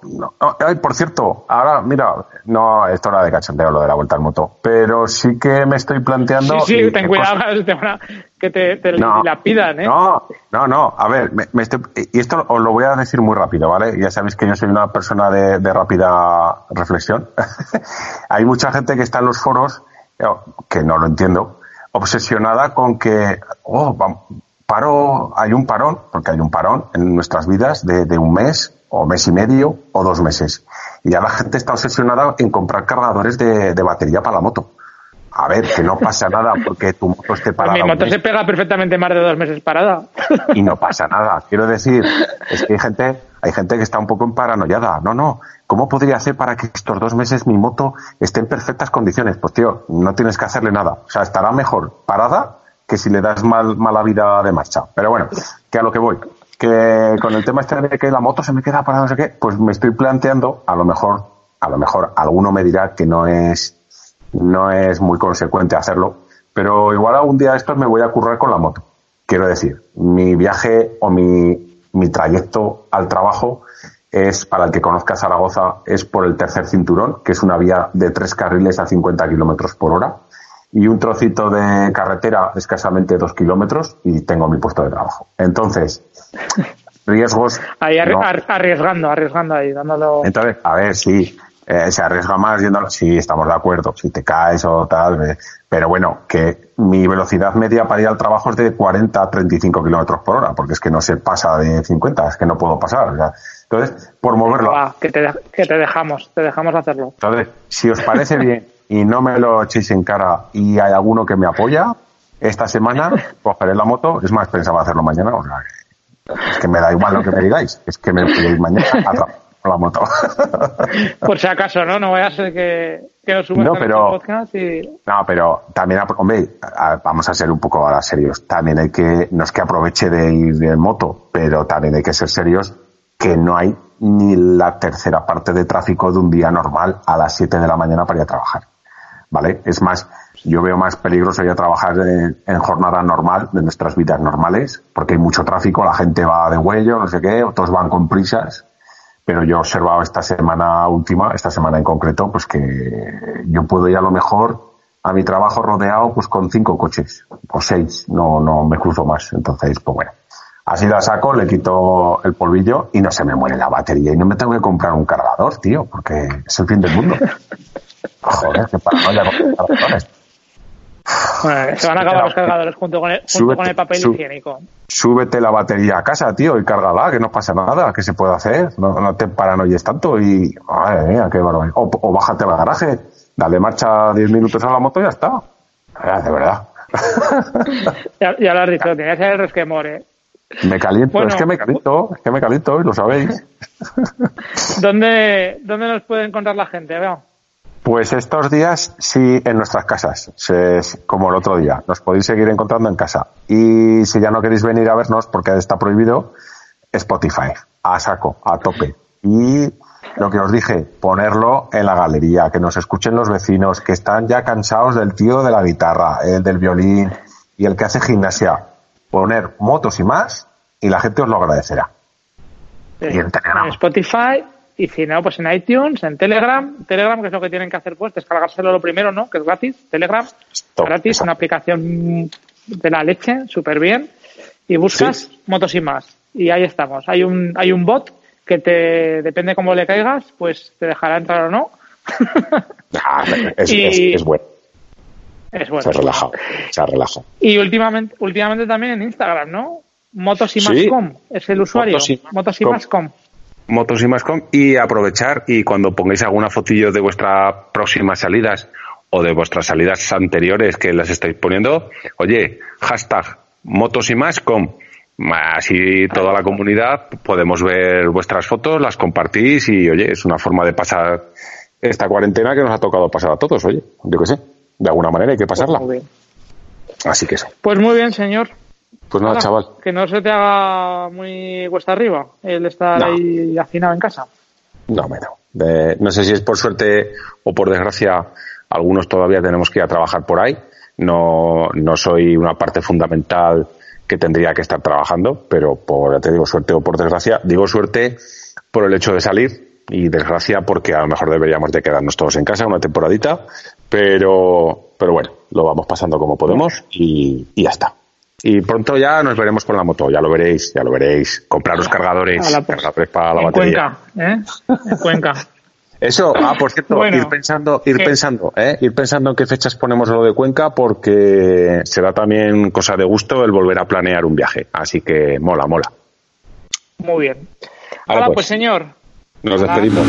ay, por cierto, ahora, mira, no, es hora de cachondeo lo de la vuelta en moto, pero sí que me estoy planteando... Sí, sí, ten cuidado [LAUGHS] que te, la pidan, ¿eh? No, no, no, a ver, me, estoy, y esto os lo voy a decir muy rápido, ¿vale? Ya sabéis que yo soy una persona de, de rápida reflexión. [LAUGHS] Hay mucha gente que está en los foros, que no lo entiendo, obsesionada con que, oh, paro, hay un parón, porque hay un parón en nuestras vidas de, de, un mes o mes y medio o dos meses. Y ya la gente está obsesionada en comprar cargadores de, de batería para la moto. A ver, que no pasa nada porque tu moto esté parada. mi moto se pega perfectamente más de dos meses parada. Y no pasa nada. Quiero decir, es que hay gente, hay gente que está un poco en paranoiada. No, no. ¿Cómo podría hacer para que estos dos meses mi moto esté en perfectas condiciones? Pues tío, no tienes que hacerle nada. O sea, estará mejor parada que si le das mal, mala vida de marcha. Pero bueno, que a lo que voy. Que con el tema este de que la moto se me queda para no sé qué, pues me estoy planteando, a lo mejor, a lo mejor alguno me dirá que no es, no es muy consecuente hacerlo, pero igual algún día esto me voy a currar con la moto. Quiero decir, mi viaje o mi, mi trayecto al trabajo es, para el que conozca Zaragoza, es por el tercer cinturón, que es una vía de tres carriles a 50 kilómetros por hora y un trocito de carretera escasamente dos kilómetros y tengo mi puesto de trabajo. Entonces, riesgos. Ahí arriesgando, arriesgando ahí, dándolo. Entonces, a ver, sí, eh, se arriesga más yéndolo. Sí, estamos de acuerdo. Si te caes o tal, eh, pero bueno, que mi velocidad media para ir al trabajo es de 40 a 35 kilómetros por hora, porque es que no se pasa de 50, es que no puedo pasar. entonces, por moverlo. que, te, que te dejamos, te dejamos hacerlo. Entonces, si os parece bien y no me lo echéis en cara y hay alguno que me apoya, esta semana [LAUGHS] cogeré la moto. Es más, pensaba hacerlo mañana. O sea, es que me da igual lo que me digáis. Es que me voy mañana a la moto. [LAUGHS] Por si acaso, ¿no? No voy a ser que, que lo subas no, pero, podcast y... No, pero también, hombre, vamos a ser un poco ahora serios. También hay que, no es que aproveche de ir de moto, pero también hay que ser serios que no hay ni la tercera parte de tráfico de un día normal a las 7 de la mañana para ir a trabajar. ¿Vale? Es más, yo veo más peligroso ya trabajar en, jornada normal, de nuestras vidas normales, porque hay mucho tráfico, la gente va de huello, no sé qué, otros van con prisas, pero yo he observado esta semana última, esta semana en concreto, pues que yo puedo ir a lo mejor a mi trabajo rodeado pues con cinco coches, o seis, no, no me cruzo más, entonces, pues bueno. Así la saco, le quito el polvillo y no se me muere la batería y no me tengo que comprar un cargador, tío, porque es el fin del mundo. [LAUGHS] Joder, qué paranoia con se van a acabar los cargadores junto con el, junto con el papel higiénico. Súbete la batería a casa, tío, y cárgala, que no pasa nada, que se puede hacer. No, no te paranoies tanto y. Madre mía, qué barbaridad. O, o, bájate al garaje, dale marcha 10 minutos a la moto y ya está. de verdad. [LAUGHS] ya, ya, lo has dicho, tienes el resquemor, ¿eh? Me caliento, es que me caliento, es que me caliento, y lo sabéis. [LAUGHS] ¿Dónde, ¿Dónde nos puede encontrar la gente? Veo. Pues estos días sí en nuestras casas, como el otro día. Nos podéis seguir encontrando en casa. Y si ya no queréis venir a vernos porque está prohibido, Spotify, a saco, a tope. Y lo que os dije, ponerlo en la galería, que nos escuchen los vecinos, que están ya cansados del tío de la guitarra, el del violín y el que hace gimnasia. Poner motos y más y la gente os lo agradecerá. Y en Spotify y si no, pues en iTunes, en Telegram. Telegram, que es lo que tienen que hacer, pues, descargárselo lo primero, ¿no? Que es gratis. Telegram, gratis, una aplicación de la leche, súper bien. Y buscas motos y más. Y ahí estamos. Hay un, hay un bot que te, depende cómo le caigas, pues te dejará entrar o no. [LAUGHS] Ah, es, es, bueno. Es bueno. Se ha relajado, se ha relajado. Y últimamente, últimamente también en Instagram, ¿no? Motos y más com es el usuario. Motos y, más com motos y mascom y aprovechar y cuando pongáis alguna fotillo de vuestras próximas salidas o de vuestras salidas anteriores que las estáis poniendo, oye, hashtag motos y mascom. Así toda la comunidad podemos ver vuestras fotos, las compartís y oye, es una forma de pasar esta cuarentena que nos ha tocado pasar a todos, oye, yo qué sé, de alguna manera hay que pasarla. Pues Así que eso. Pues muy bien, señor. Pues nada, chaval. Que no se te haga muy cuesta arriba el estar ahí hacinado en casa. No, bueno. no sé si es por suerte o por desgracia, algunos todavía tenemos que ir a trabajar por ahí. No, no soy una parte fundamental que tendría que estar trabajando, pero por, te digo, suerte o por desgracia, digo suerte por el hecho de salir y desgracia porque a lo mejor deberíamos de quedarnos todos en casa una temporadita, pero, pero bueno, lo vamos pasando como podemos y, y ya está. Y pronto ya nos veremos con la moto, ya lo veréis, ya lo veréis. Comprar los cargadores, para la en Cuenca, ¿eh? En Cuenca. Eso, ah, por cierto, ir pensando, ir pensando, ¿eh? ir pensando en qué fechas ponemos lo de Cuenca porque será también cosa de gusto el volver a planear un viaje. Así que mola, mola. Muy bien. Ahora, pues, pues, señor. Nos despedimos.